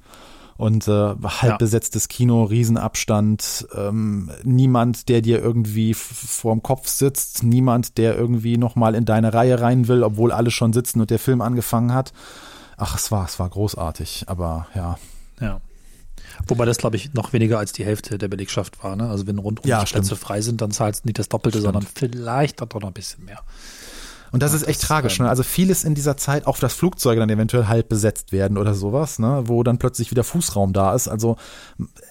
Und äh, halb
Ja.
besetztes Kino, Riesenabstand, ähm, niemand, der dir irgendwie vorm Kopf sitzt, niemand, der irgendwie nochmal in deine Reihe rein will, obwohl alle schon sitzen und der Film angefangen hat. Ach, es war, es war großartig, aber ja,
Ja. Wobei das, glaube ich, noch weniger als die Hälfte der Belegschaft war. Ne? Also wenn rundum
Ja,
die Plätze
stimmt.
frei sind, dann zahlst du nicht das Doppelte, sondern vielleicht doch noch ein bisschen mehr.
Und das ist echt
das,
tragisch.
ähm,
Ne? Also vieles in dieser Zeit, auch dass Flugzeuge dann eventuell halb besetzt werden oder sowas, ne? wo dann plötzlich wieder Fußraum da ist. Also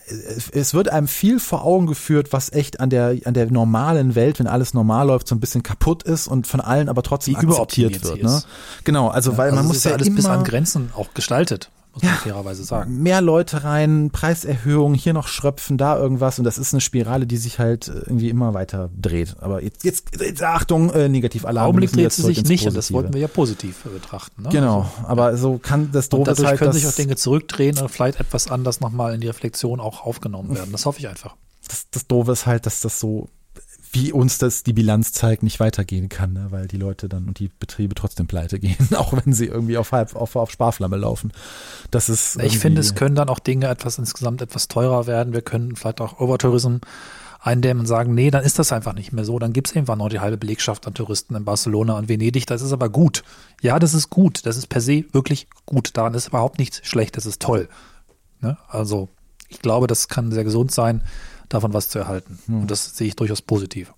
es es wird einem viel vor Augen geführt, was echt an der, an der normalen Welt, wenn alles normal läuft, so ein bisschen kaputt ist und von allen aber trotzdem
Wie
akzeptiert
überoptimiert
wird. Ne? Genau, also weil
also
man muss ja
alles bis an Grenzen auch gestaltet, muss man fairerweise sagen.
mehr Leute rein, Preiserhöhung, hier noch Schröpfen, da irgendwas und das ist eine Spirale, die sich halt irgendwie immer weiter dreht. Aber jetzt, jetzt, jetzt Achtung, äh, negativ Alarm.
Augenblick dreht sie sich nicht und das wollten wir ja positiv äh, betrachten. Ne?
Genau, aber so kann das Doofe
dadurch
halt,
können sich auch Dinge zurückdrehen und vielleicht etwas anders nochmal in die Reflexion auch aufgenommen werden. Das hoffe ich einfach.
das, das Doofe ist halt, dass das so, wie uns das die Bilanz zeigt, nicht weitergehen kann, ne? weil die Leute dann und die Betriebe trotzdem pleite gehen, auch wenn sie irgendwie auf halb, auf, auf Sparflamme laufen. Das ist
Ich finde, es können dann auch Dinge etwas insgesamt etwas teurer werden. Wir können vielleicht auch Overtourism eindämmen und sagen, nee, dann ist das einfach nicht mehr so. Dann gibt es irgendwann noch die halbe Belegschaft an Touristen in Barcelona und Venedig. Das ist aber gut. Ja, das ist gut. Das ist per se wirklich gut. Daran ist überhaupt nichts schlecht. Das ist toll. Ne? Also ich glaube, das kann sehr gesund sein, davon was zu erhalten. Und das sehe ich durchaus positiv.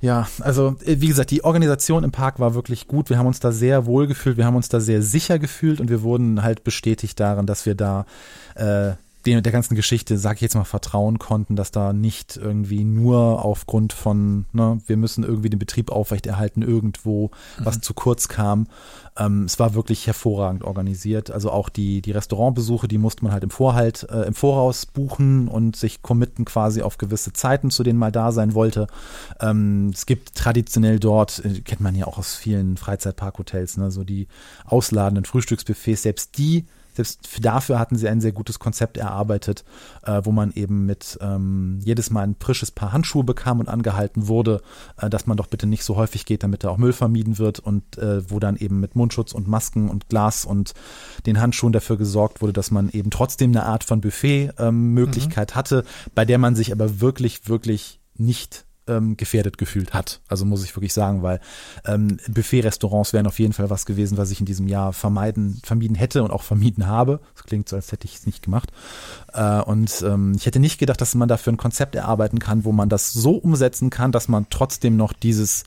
Ja, also äh, wie gesagt, die Organisation im Park war wirklich gut. Wir haben uns da sehr wohl gefühlt, wir haben uns da sehr sicher gefühlt und wir wurden halt bestätigt darin, dass wir da äh, dem, der ganzen Geschichte, sag ich jetzt mal, vertrauen konnten, dass da nicht irgendwie nur aufgrund von, ne, wir müssen irgendwie den Betrieb aufrechterhalten, irgendwo was zu kurz kam. Ähm, es war wirklich hervorragend organisiert. Also auch die, die Restaurantbesuche, die musste man halt im Vorhalt, äh, im Voraus buchen und sich committen quasi auf gewisse Zeiten, zu denen man da sein wollte. Ähm, es gibt traditionell dort, äh, kennt man ja auch aus vielen Freizeitparkhotels, ne, so die ausladenden Frühstücksbuffets, selbst die selbst dafür hatten sie ein sehr gutes Konzept erarbeitet, äh, wo man eben mit ähm, jedes Mal ein frisches Paar Handschuhe bekam und angehalten wurde, äh, dass man doch bitte nicht so häufig geht, damit da auch Müll vermieden wird und äh, wo dann eben mit Mundschutz und Masken und Glas und den Handschuhen dafür gesorgt wurde, dass man eben trotzdem eine Art von Buffet-Möglichkeit hatte, bei der man sich aber wirklich, wirklich nicht ähm, gefährdet gefühlt hat. Also muss ich wirklich sagen, weil ähm, Buffet-Restaurants wären auf jeden Fall was gewesen, was ich in diesem Jahr vermeiden, vermieden hätte und auch vermieden habe. Das klingt so, als hätte ich es nicht gemacht. Äh, und ähm, ich hätte nicht gedacht, dass man dafür ein Konzept erarbeiten kann, wo man das so umsetzen kann, dass man trotzdem noch dieses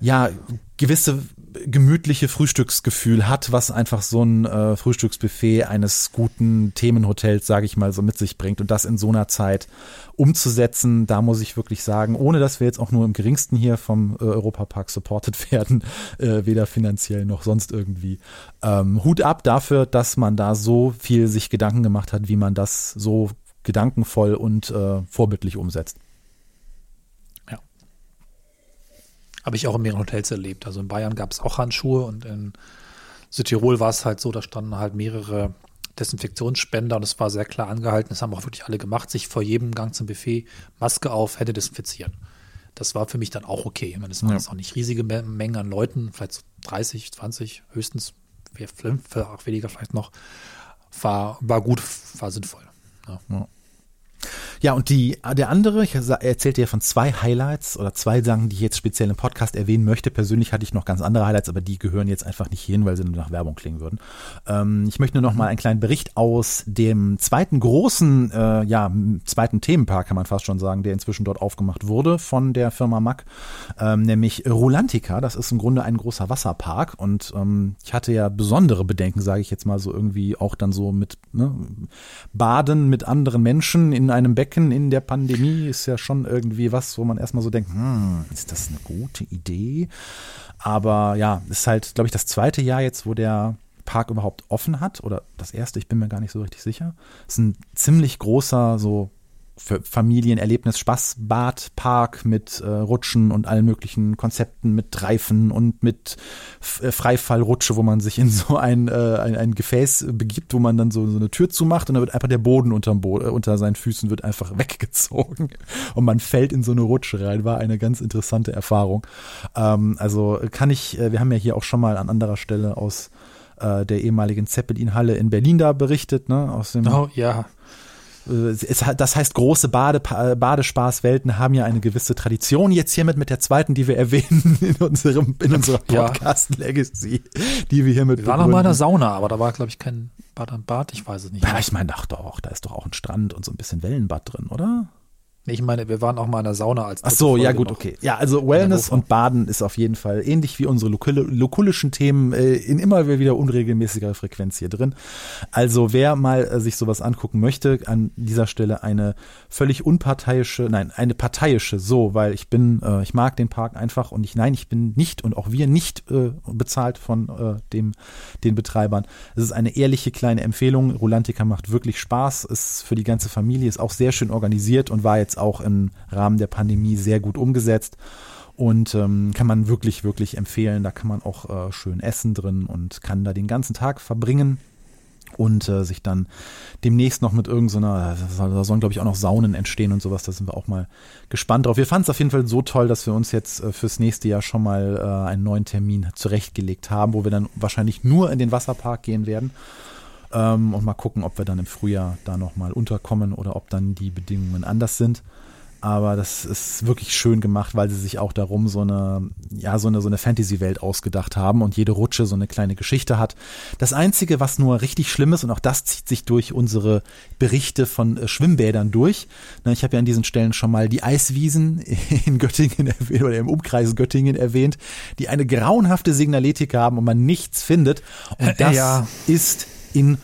ja, gewisse gemütliche Frühstücksgefühl hat, was einfach so ein äh, Frühstücksbuffet eines guten Themenhotels, sage ich mal, so mit sich bringt und das in so einer Zeit umzusetzen, da muss ich wirklich sagen, ohne dass wir jetzt auch nur im geringsten hier vom äh, Europapark supported werden, äh, weder finanziell noch sonst irgendwie. Ähm, Hut ab dafür, dass man da so viel sich Gedanken gemacht hat, wie man das so gedankenvoll und äh, vorbildlich umsetzt.
Habe ich auch in mehreren Hotels erlebt. Also in Bayern gab es auch Handschuhe und in Südtirol war es halt so, da standen halt mehrere Desinfektionsspender und es war sehr klar angehalten. Das haben auch wirklich alle gemacht, sich vor jedem Gang zum Buffet Maske auf, Hände desinfizieren. Das war für mich dann auch okay. Ich meine, es waren
Ja.
jetzt auch nicht riesige Me- Mengen an Leuten, vielleicht so 30, 20 höchstens, fünf, auch weniger vielleicht noch. War, war gut, war sinnvoll. Ja.
Ja, und die, der andere, ich erzählte ja von zwei Highlights oder zwei Sachen, die ich jetzt speziell im Podcast erwähnen möchte. Persönlich hatte ich noch ganz andere Highlights, aber die gehören jetzt einfach nicht hin, weil sie nur nach Werbung klingen würden. Ähm, ich möchte nur noch mal einen kleinen Bericht aus dem zweiten großen, äh, ja, zweiten Themenpark, kann man fast schon sagen, der inzwischen dort aufgemacht wurde von der Firma Mack, ähm, nämlich Rulantica. Das ist im Grunde ein großer Wasserpark und ähm, ich hatte ja besondere Bedenken, sage ich jetzt mal so irgendwie auch dann so mit ne, Baden mit anderen Menschen in einem Becken in der Pandemie ist ja schon irgendwie was, wo man erstmal so denkt, hm, ist das eine gute Idee? Aber ja, ist halt, glaube ich, das zweite Jahr jetzt, wo der Park überhaupt offen hat oder das erste, ich bin mir gar nicht so richtig sicher. Ist ein ziemlich großer, so Familienerlebnis Spaßbadpark mit äh, Rutschen und allen möglichen Konzepten mit Reifen und mit F äh, Freifallrutsche, wo man sich in so ein, äh, ein, ein Gefäß begibt, wo man dann so, so eine Tür zumacht und dann wird einfach der Boden unterm Bo äh, unter seinen Füßen wird einfach weggezogen und man fällt in so eine Rutsche rein. War eine ganz interessante Erfahrung. Ähm, also kann ich, äh, wir haben ja hier auch schon mal an anderer Stelle aus der ehemaligen Zeppelin-Halle in Berlin da berichtet, ne, aus dem
Oh, ja.
Äh, es, das heißt, große Bade, Badespaßwelten haben ja eine gewisse Tradition. Jetzt hiermit mit der zweiten, die wir erwähnen in unserem in unserer Podcast Legacy, die wir hiermit.
Waren noch mal in der Sauna, aber da war glaube ich kein Bad am Bad. Ich weiß es nicht.
Ja, ich meine, ach doch, da ist doch auch ein Strand und so ein bisschen Wellenbad drin, oder?
Ich meine, wir waren auch mal in der Sauna als
Ach so, ja gut, okay. Ja, also Wellness und Baden ist auf jeden Fall ähnlich wie unsere lokulischen Themen äh, in immer wieder unregelmäßiger Frequenz hier drin. Also wer mal äh, sich sowas angucken möchte, an dieser Stelle eine völlig unparteiische, nein, eine parteiische, so, weil ich bin, äh, ich mag den Park einfach und ich, nein, ich bin nicht und auch wir nicht äh, bezahlt von äh, dem, den Betreibern. Es ist eine ehrliche kleine Empfehlung. Rolantica macht wirklich Spaß, ist für die ganze Familie, ist auch sehr schön organisiert und war jetzt auch im Rahmen der Pandemie sehr gut umgesetzt und ähm, kann man wirklich, wirklich empfehlen. Da kann man auch äh, schön essen drin und kann da den ganzen Tag verbringen und äh, sich dann demnächst noch mit irgendeiner, so da sollen glaube ich auch noch Saunen entstehen und sowas, da sind wir auch mal gespannt drauf. Wir fanden es auf jeden Fall so toll, dass wir uns jetzt äh, fürs nächste Jahr schon mal äh, einen neuen Termin zurechtgelegt haben, wo wir dann wahrscheinlich nur in den Wasserpark gehen werden ähm, und mal gucken, ob wir dann im Frühjahr da nochmal unterkommen oder ob dann die Bedingungen anders sind. Aber das ist wirklich schön gemacht, weil sie sich auch darum so eine, ja, so eine, so eine Fantasy-Welt ausgedacht haben und jede Rutsche so eine kleine Geschichte hat. Das einzige, was nur richtig schlimm ist, und auch das zieht sich durch unsere Berichte von äh, Schwimmbädern durch. Na, ich habe ja an diesen Stellen schon mal die Eiswiesen in Göttingen erwähnt oder im Umkreis Göttingen erwähnt, die eine grauenhafte Signaletik haben und man nichts findet. Und das ja. ist in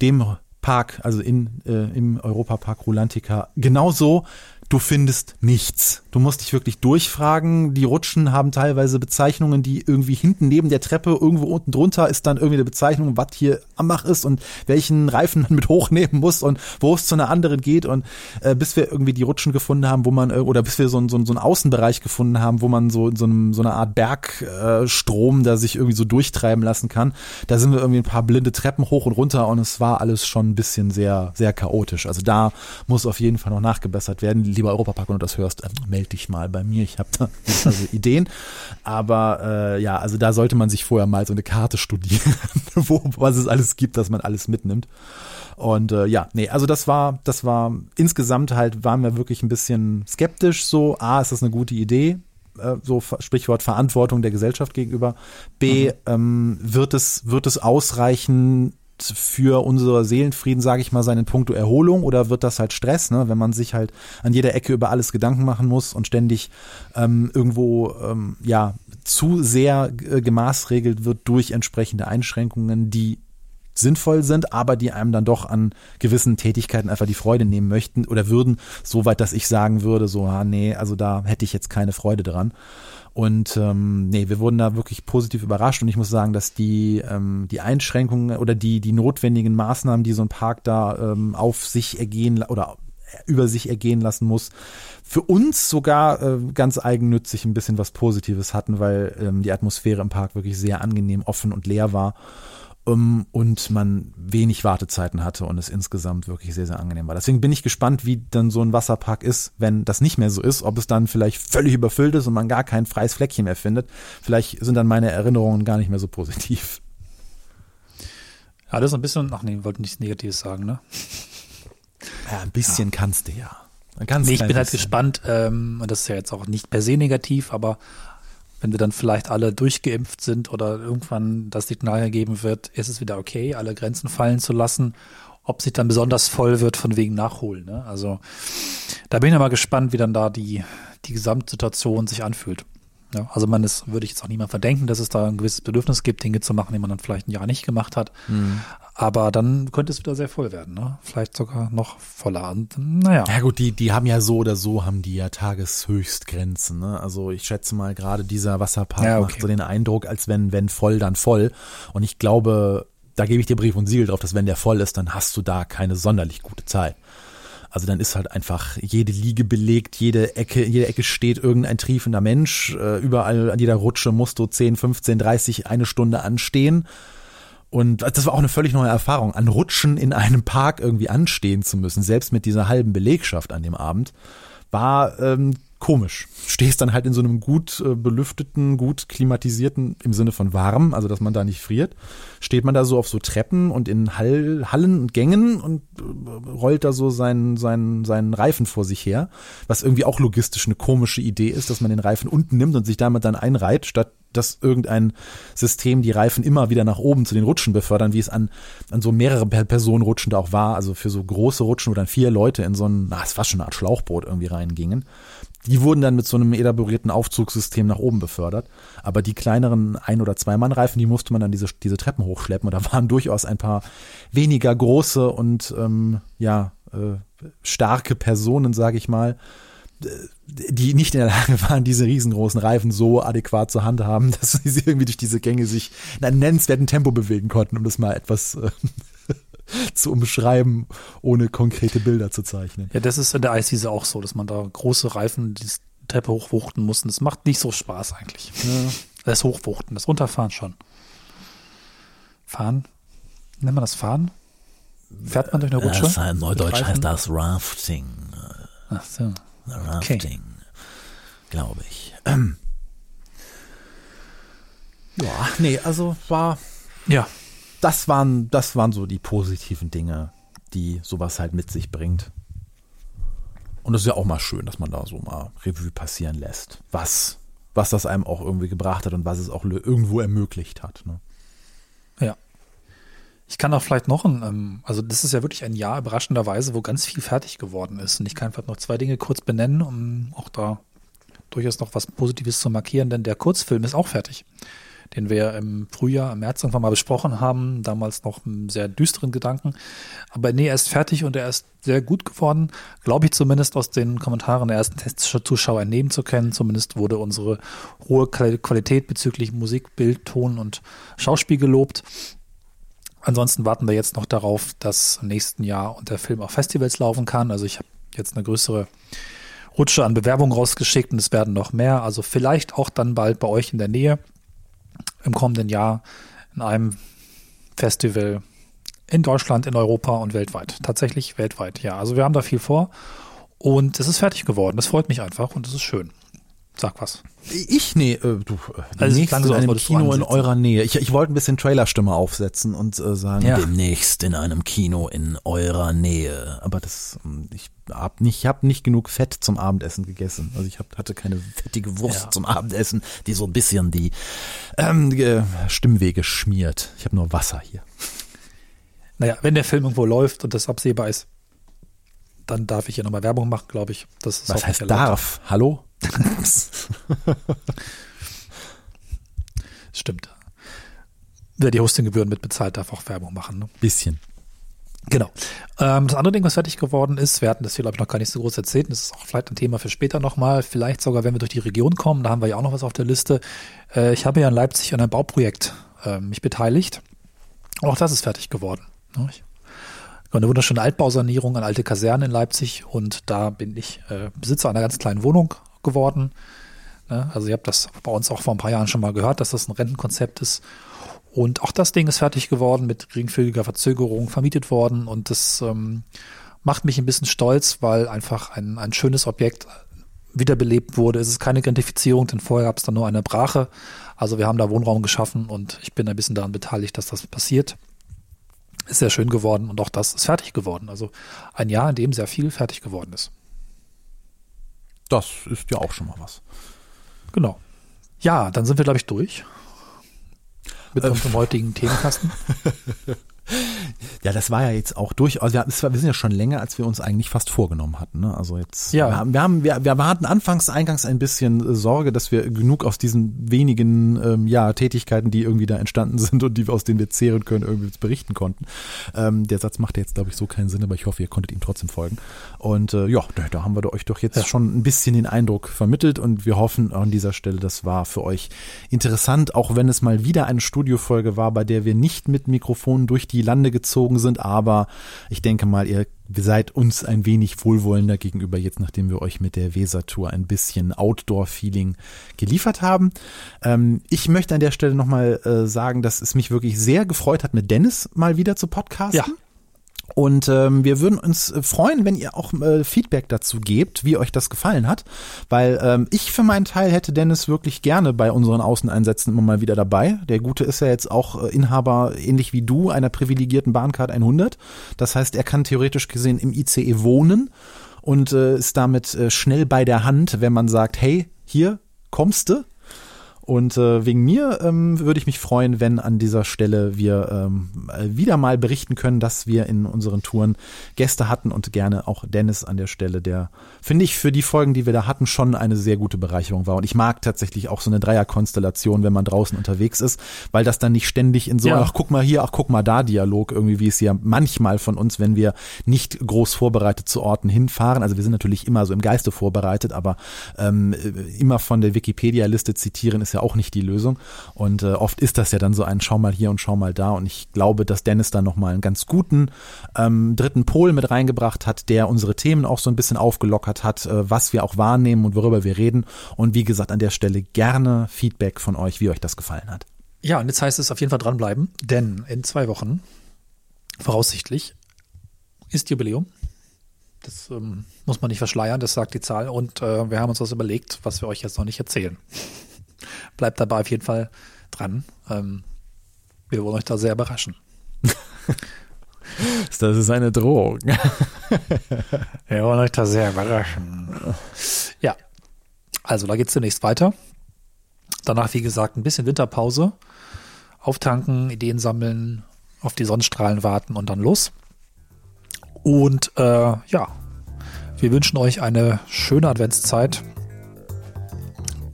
dem Park, also in, äh, im Europapark Rulantica, genauso du findest nichts. Du musst dich wirklich durchfragen. Die Rutschen haben teilweise Bezeichnungen, die irgendwie hinten neben der Treppe, irgendwo unten drunter ist dann irgendwie eine Bezeichnung, was hier am Mach ist und welchen Reifen man mit hochnehmen muss und wo es zu einer anderen geht. Und äh, bis wir irgendwie die Rutschen gefunden haben, wo man, äh, oder bis wir so, so, so einen Außenbereich gefunden haben, wo man so in so, einem, so einer Art Bergstrom äh, da sich irgendwie so durchtreiben lassen kann, da sind wir irgendwie ein paar blinde Treppen hoch und runter und es war alles schon ein bisschen sehr, sehr chaotisch. Also da muss auf jeden Fall noch nachgebessert werden lieber Europapark, wenn du das hörst, äh, melde dich mal bei mir. Ich habe da also Ideen. Aber äh, ja, also da sollte man sich vorher mal so eine Karte studieren, wo was es alles gibt, dass man alles mitnimmt. Und äh, ja, nee, also das war, das war insgesamt halt, waren wir wirklich ein bisschen skeptisch. So, A, ist das eine gute Idee? Äh, so Sprichwort Verantwortung der Gesellschaft gegenüber. B, mhm. ähm, wird es, wird es ausreichen, für unser Seelenfrieden, sage ich mal, seinen Punkto Erholung oder wird das halt Stress, ne? wenn man sich halt an jeder Ecke über alles Gedanken machen muss und ständig ähm, irgendwo ähm, ja zu sehr äh, gemaßregelt wird durch entsprechende Einschränkungen, die sinnvoll sind, aber die einem dann doch an gewissen Tätigkeiten einfach die Freude nehmen möchten oder würden, soweit, dass ich sagen würde, so, ah, nee, also da hätte ich jetzt keine Freude dran. Und ähm, nee, wir wurden da wirklich positiv überrascht und ich muss sagen, dass die, ähm, die Einschränkungen oder die, die notwendigen Maßnahmen, die so ein Park da ähm, auf sich ergehen oder über sich ergehen lassen muss, für uns sogar äh, ganz eigennützig ein bisschen was Positives hatten, weil ähm, die Atmosphäre im Park wirklich sehr angenehm, offen und leer war um, ähm, und man wenig Wartezeiten hatte und es insgesamt wirklich sehr, sehr angenehm war. Deswegen bin ich gespannt, wie dann so ein Wasserpark ist, wenn das nicht mehr so ist, ob es dann vielleicht völlig überfüllt ist und man gar kein freies Fleckchen mehr findet. Vielleicht sind dann meine Erinnerungen gar nicht mehr so positiv.
Ja, das ist ein bisschen, ach nee, wollten nichts Negatives sagen, ne?
Ja, ein bisschen ja. kannst du ja.
Ganz nee, ich bin halt gespannt, ähm, und das ist ja jetzt auch nicht per se negativ, aber wenn wir dann vielleicht alle durchgeimpft sind oder irgendwann das Signal gegeben wird, ist es wieder okay, alle Grenzen fallen zu lassen, ob sich dann besonders voll wird von wegen Nachholen. Ne? Also da bin ich mal gespannt, wie dann da die, die Gesamtsituation sich anfühlt. Ja, also man ist, würde ich jetzt auch niemand verdenken, dass es da ein gewisses Bedürfnis gibt, Dinge zu machen, die man dann vielleicht ein Jahr nicht gemacht hat. Mhm. Aber dann könnte es wieder sehr voll werden, ne? Vielleicht sogar noch voller. Und, naja.
Ja gut, die, die haben ja so oder so, haben die ja Tageshöchstgrenzen, ne? Also ich schätze mal, gerade dieser Wasserpark ja, okay. macht so den Eindruck, als wenn, wenn voll, dann voll. Und ich glaube, da gebe ich dir Brief und Siegel drauf, dass wenn der voll ist, dann hast du da keine sonderlich gute Zeit. Also dann ist halt einfach jede Liege belegt, jede Ecke, jede Ecke steht irgendein triefender Mensch. Äh, überall an jeder Rutsche musst du 10, 15, 30, eine Stunde anstehen. Und das war auch eine völlig neue Erfahrung, an Rutschen in einem Park irgendwie anstehen zu müssen, selbst mit dieser halben Belegschaft an dem Abend, war ähm, komisch. Stehst dann halt in so einem gut äh, belüfteten, gut klimatisierten, im Sinne von warm, also dass man da nicht friert, steht man da so auf so Treppen und in Hall, Hallen und Gängen und äh, rollt da so seinen, seinen, seinen Reifen vor sich her, was irgendwie auch logistisch eine komische Idee ist, dass man den Reifen unten nimmt und sich damit dann einreiht, statt dass irgendein System die Reifen immer wieder nach oben zu den Rutschen befördern, wie es an, an so mehrere Personen Rutschen da auch war, also für so große Rutschen, wo dann vier Leute in so ein, na, es war schon eine Art Schlauchboot irgendwie reingingen. Die wurden dann mit so einem elaborierten Aufzugssystem nach oben befördert. Aber die kleineren Ein- oder Zwei-Mann-Reifen, die musste man dann diese, diese Treppen hochschleppen. Und da waren durchaus ein paar weniger große und ähm, ja, äh, starke Personen, sage ich mal, die nicht in der Lage waren, diese riesengroßen Reifen so adäquat zu handhaben, dass sie irgendwie durch diese Gänge sich in einem nennenswerten Tempo bewegen konnten, um das mal etwas äh, zu umschreiben, ohne konkrete Bilder zu zeichnen.
Ja, das ist in der Eiswiese auch so, dass man da große Reifen die Treppe hochwuchten muss. Und das macht nicht so Spaß eigentlich. Ja. Das Hochwuchten, das Runterfahren schon. Fahren? Nennt man das Fahren? Fährt man durch eine Rutsche?
Das heißt, Neudeutsch heißt das Rafting.
Ach so.
Rafting, okay. glaube ich.
Ja, nee, also war.
Ja.
Das waren, das waren so die positiven Dinge, die sowas halt mit sich bringt. Und das ist ja auch mal schön, dass man da so mal Revue passieren lässt, was, was das einem auch irgendwie gebracht hat und was es auch irgendwo ermöglicht hat. Ne?
Ja. Ich kann auch vielleicht noch ein, ähm, also das ist ja wirklich ein Jahr überraschenderweise, wo ganz viel fertig geworden ist. Und ich kann vielleicht noch zwei Dinge kurz benennen, um auch da durchaus noch was Positives zu markieren, denn der Kurzfilm ist auch fertig den wir im Frühjahr, im März irgendwann mal besprochen haben, damals noch einen sehr düsteren Gedanken. Aber nee, er ist fertig und er ist sehr gut geworden, glaube ich zumindest aus den Kommentaren der ersten Testzuschauer entnehmen zu können. Zumindest wurde unsere hohe Qualität bezüglich Musik, Bild, Ton und Schauspiel gelobt. Ansonsten warten wir jetzt noch darauf, dass im nächsten Jahr und der Film auf Festivals laufen kann. Also ich habe jetzt eine größere Rutsche an Bewerbungen rausgeschickt und es werden noch mehr. Also vielleicht auch dann bald bei euch in der Nähe im kommenden Jahr in einem Festival in Deutschland, in Europa und weltweit. Tatsächlich weltweit, ja. Also wir haben da viel vor und es ist fertig geworden. Das freut mich einfach und es ist schön. Sag was.
Ich, nee, äh, du, äh, also in einem Kino in eurer Nähe. Ich, ich wollte ein bisschen Trailerstimme aufsetzen und äh, sagen,
ja. demnächst in einem Kino in eurer Nähe.
Aber das, hm, ich hab nicht, ich hab nicht genug Fett zum Abendessen gegessen. Also ich hab, hatte keine fettige Wurst ja. zum Abendessen, die so ein bisschen die, ähm, die Stimmwege schmiert. Ich habe nur Wasser hier.
Naja, wenn der Film irgendwo läuft und das absehbar ist, dann darf ich hier nochmal Werbung machen, glaube ich. Das
ist Was heißt darf? Hallo?
Stimmt. Wer die Hostinggebühren mitbezahlt, darf auch Werbung machen. Ne?
Bisschen.
Genau. Ähm, das andere Ding, was fertig geworden ist, wir hatten das hier, glaube ich, noch gar nicht so groß erzählt, das ist auch vielleicht ein Thema für später nochmal, vielleicht sogar, wenn wir durch die Region kommen, da haben wir ja auch noch was auf der Liste. Äh, ich habe ja in Leipzig an einem Bauprojekt äh, mich beteiligt. Auch das ist fertig geworden. Ne? Ich eine wunderschöne Altbausanierung an alte Kasernen in Leipzig und da bin ich äh, Besitzer einer ganz kleinen Wohnung geworden. Ne? Also ihr habt das bei uns auch vor ein paar Jahren schon mal gehört, dass das ein Rentenkonzept ist. Und auch das Ding ist fertig geworden, mit geringfügiger Verzögerung vermietet worden. Und das ähm, macht mich ein bisschen stolz, weil einfach ein, ein schönes Objekt wiederbelebt wurde. Es ist keine Gentrifizierung, denn vorher gab es da nur eine Brache. Also wir haben da Wohnraum geschaffen und ich bin ein bisschen daran beteiligt, dass das passiert. Ist sehr schön geworden und auch das ist fertig geworden. Also ein Jahr, in dem sehr viel fertig geworden ist.
Das ist ja auch schon mal was.
Genau. Ja, dann sind wir, glaube ich, durch. Mit äh, unserem heutigen Themenkasten.
Ja, das war ja jetzt auch durchaus, wir, wir sind ja schon länger, als wir uns eigentlich fast vorgenommen hatten. Ne? Also jetzt, ja. wir, haben, wir, haben, wir, wir hatten anfangs, eingangs ein bisschen Sorge, dass wir genug aus diesen wenigen ähm, ja, Tätigkeiten, die irgendwie da entstanden sind und die, aus denen wir zehren können, irgendwie berichten konnten. Ähm, der Satz macht jetzt, glaube ich, so keinen Sinn, aber ich hoffe, ihr konntet ihm trotzdem folgen. Und äh, ja, da, da haben wir euch doch jetzt ja. schon ein bisschen den Eindruck vermittelt und wir hoffen an dieser Stelle, das war für euch interessant, auch wenn es mal wieder eine Studiofolge war, bei der wir nicht mit Mikrofonen durch die Lande gezogen sind, aber ich denke mal, ihr seid uns ein wenig wohlwollender gegenüber jetzt, nachdem wir euch mit der Weser-Tour ein bisschen Outdoor-Feeling geliefert haben. Ähm, ich möchte an der Stelle nochmal äh, sagen, dass es mich wirklich sehr gefreut hat, mit Dennis mal wieder zu podcasten. Ja. Und ähm, wir würden uns äh, freuen, wenn ihr auch äh, Feedback dazu gebt, wie euch das gefallen hat. Weil ähm, ich für meinen Teil hätte Dennis wirklich gerne bei unseren Außeneinsätzen immer mal wieder dabei. Der Gute ist ja jetzt auch äh, Inhaber, ähnlich wie du, einer privilegierten Bahncard 100. Das heißt, er kann theoretisch gesehen im ICE wohnen und äh, ist damit äh, schnell bei der Hand, wenn man sagt, hey, hier kommst du und äh, wegen mir ähm, würde ich mich freuen, wenn an dieser Stelle wir ähm, wieder mal berichten können, dass wir in unseren Touren Gäste hatten und gerne auch Dennis an der Stelle, der, finde ich, für die Folgen, die wir da hatten, schon eine sehr gute Bereicherung war. Und ich mag tatsächlich auch so eine Dreierkonstellation, wenn man draußen unterwegs ist, weil das dann nicht ständig in so,
Ja.
ach guck mal hier, ach guck mal da Dialog irgendwie, wie es ja manchmal von uns, wenn wir nicht groß vorbereitet zu Orten hinfahren. Also wir sind natürlich immer so im Geiste vorbereitet, aber ähm, immer von der Wikipedia-Liste zitieren ist ja auch nicht die Lösung. Und äh, oft ist das ja dann so ein Schau mal hier und schau mal da. Und ich glaube, dass Dennis da nochmal einen ganz guten ähm, dritten Pol mit reingebracht hat, der unsere Themen auch so ein bisschen aufgelockert hat, äh, was wir auch wahrnehmen und worüber wir reden. Und wie gesagt, an der Stelle gerne Feedback von euch, wie euch das gefallen hat.
Ja, und jetzt heißt es auf jeden Fall dranbleiben, denn in zwei Wochen, voraussichtlich, ist Jubiläum. Das ähm, muss man nicht verschleiern, das sagt die Zahl. Und äh, wir haben uns was überlegt, was wir euch jetzt noch nicht erzählen. Bleibt dabei auf jeden Fall dran. Ähm, wir wollen euch da sehr überraschen.
Das ist eine Drohung.
Wir wollen euch da sehr überraschen. Ja, also da geht's zunächst weiter. Danach, wie gesagt, ein bisschen Winterpause. Auftanken, Ideen sammeln, auf die Sonnenstrahlen warten und dann los. Und äh, ja, wir wünschen euch eine schöne Adventszeit.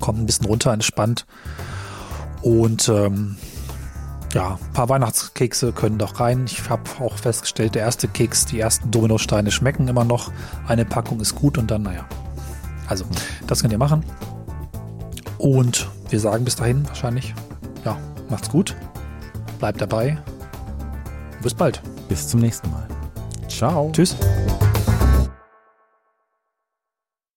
Kommt ein bisschen runter, entspannt. Und ähm, ja, ein paar Weihnachtskekse können doch rein. Ich habe auch festgestellt, der erste Keks, die ersten Dominosteine schmecken immer noch. Eine Packung ist gut und dann, naja. Also, das könnt ihr machen. Und wir sagen bis dahin wahrscheinlich, ja, macht's gut. Bleibt dabei. Bis bald.
Bis zum nächsten Mal. Ciao.
Tschüss.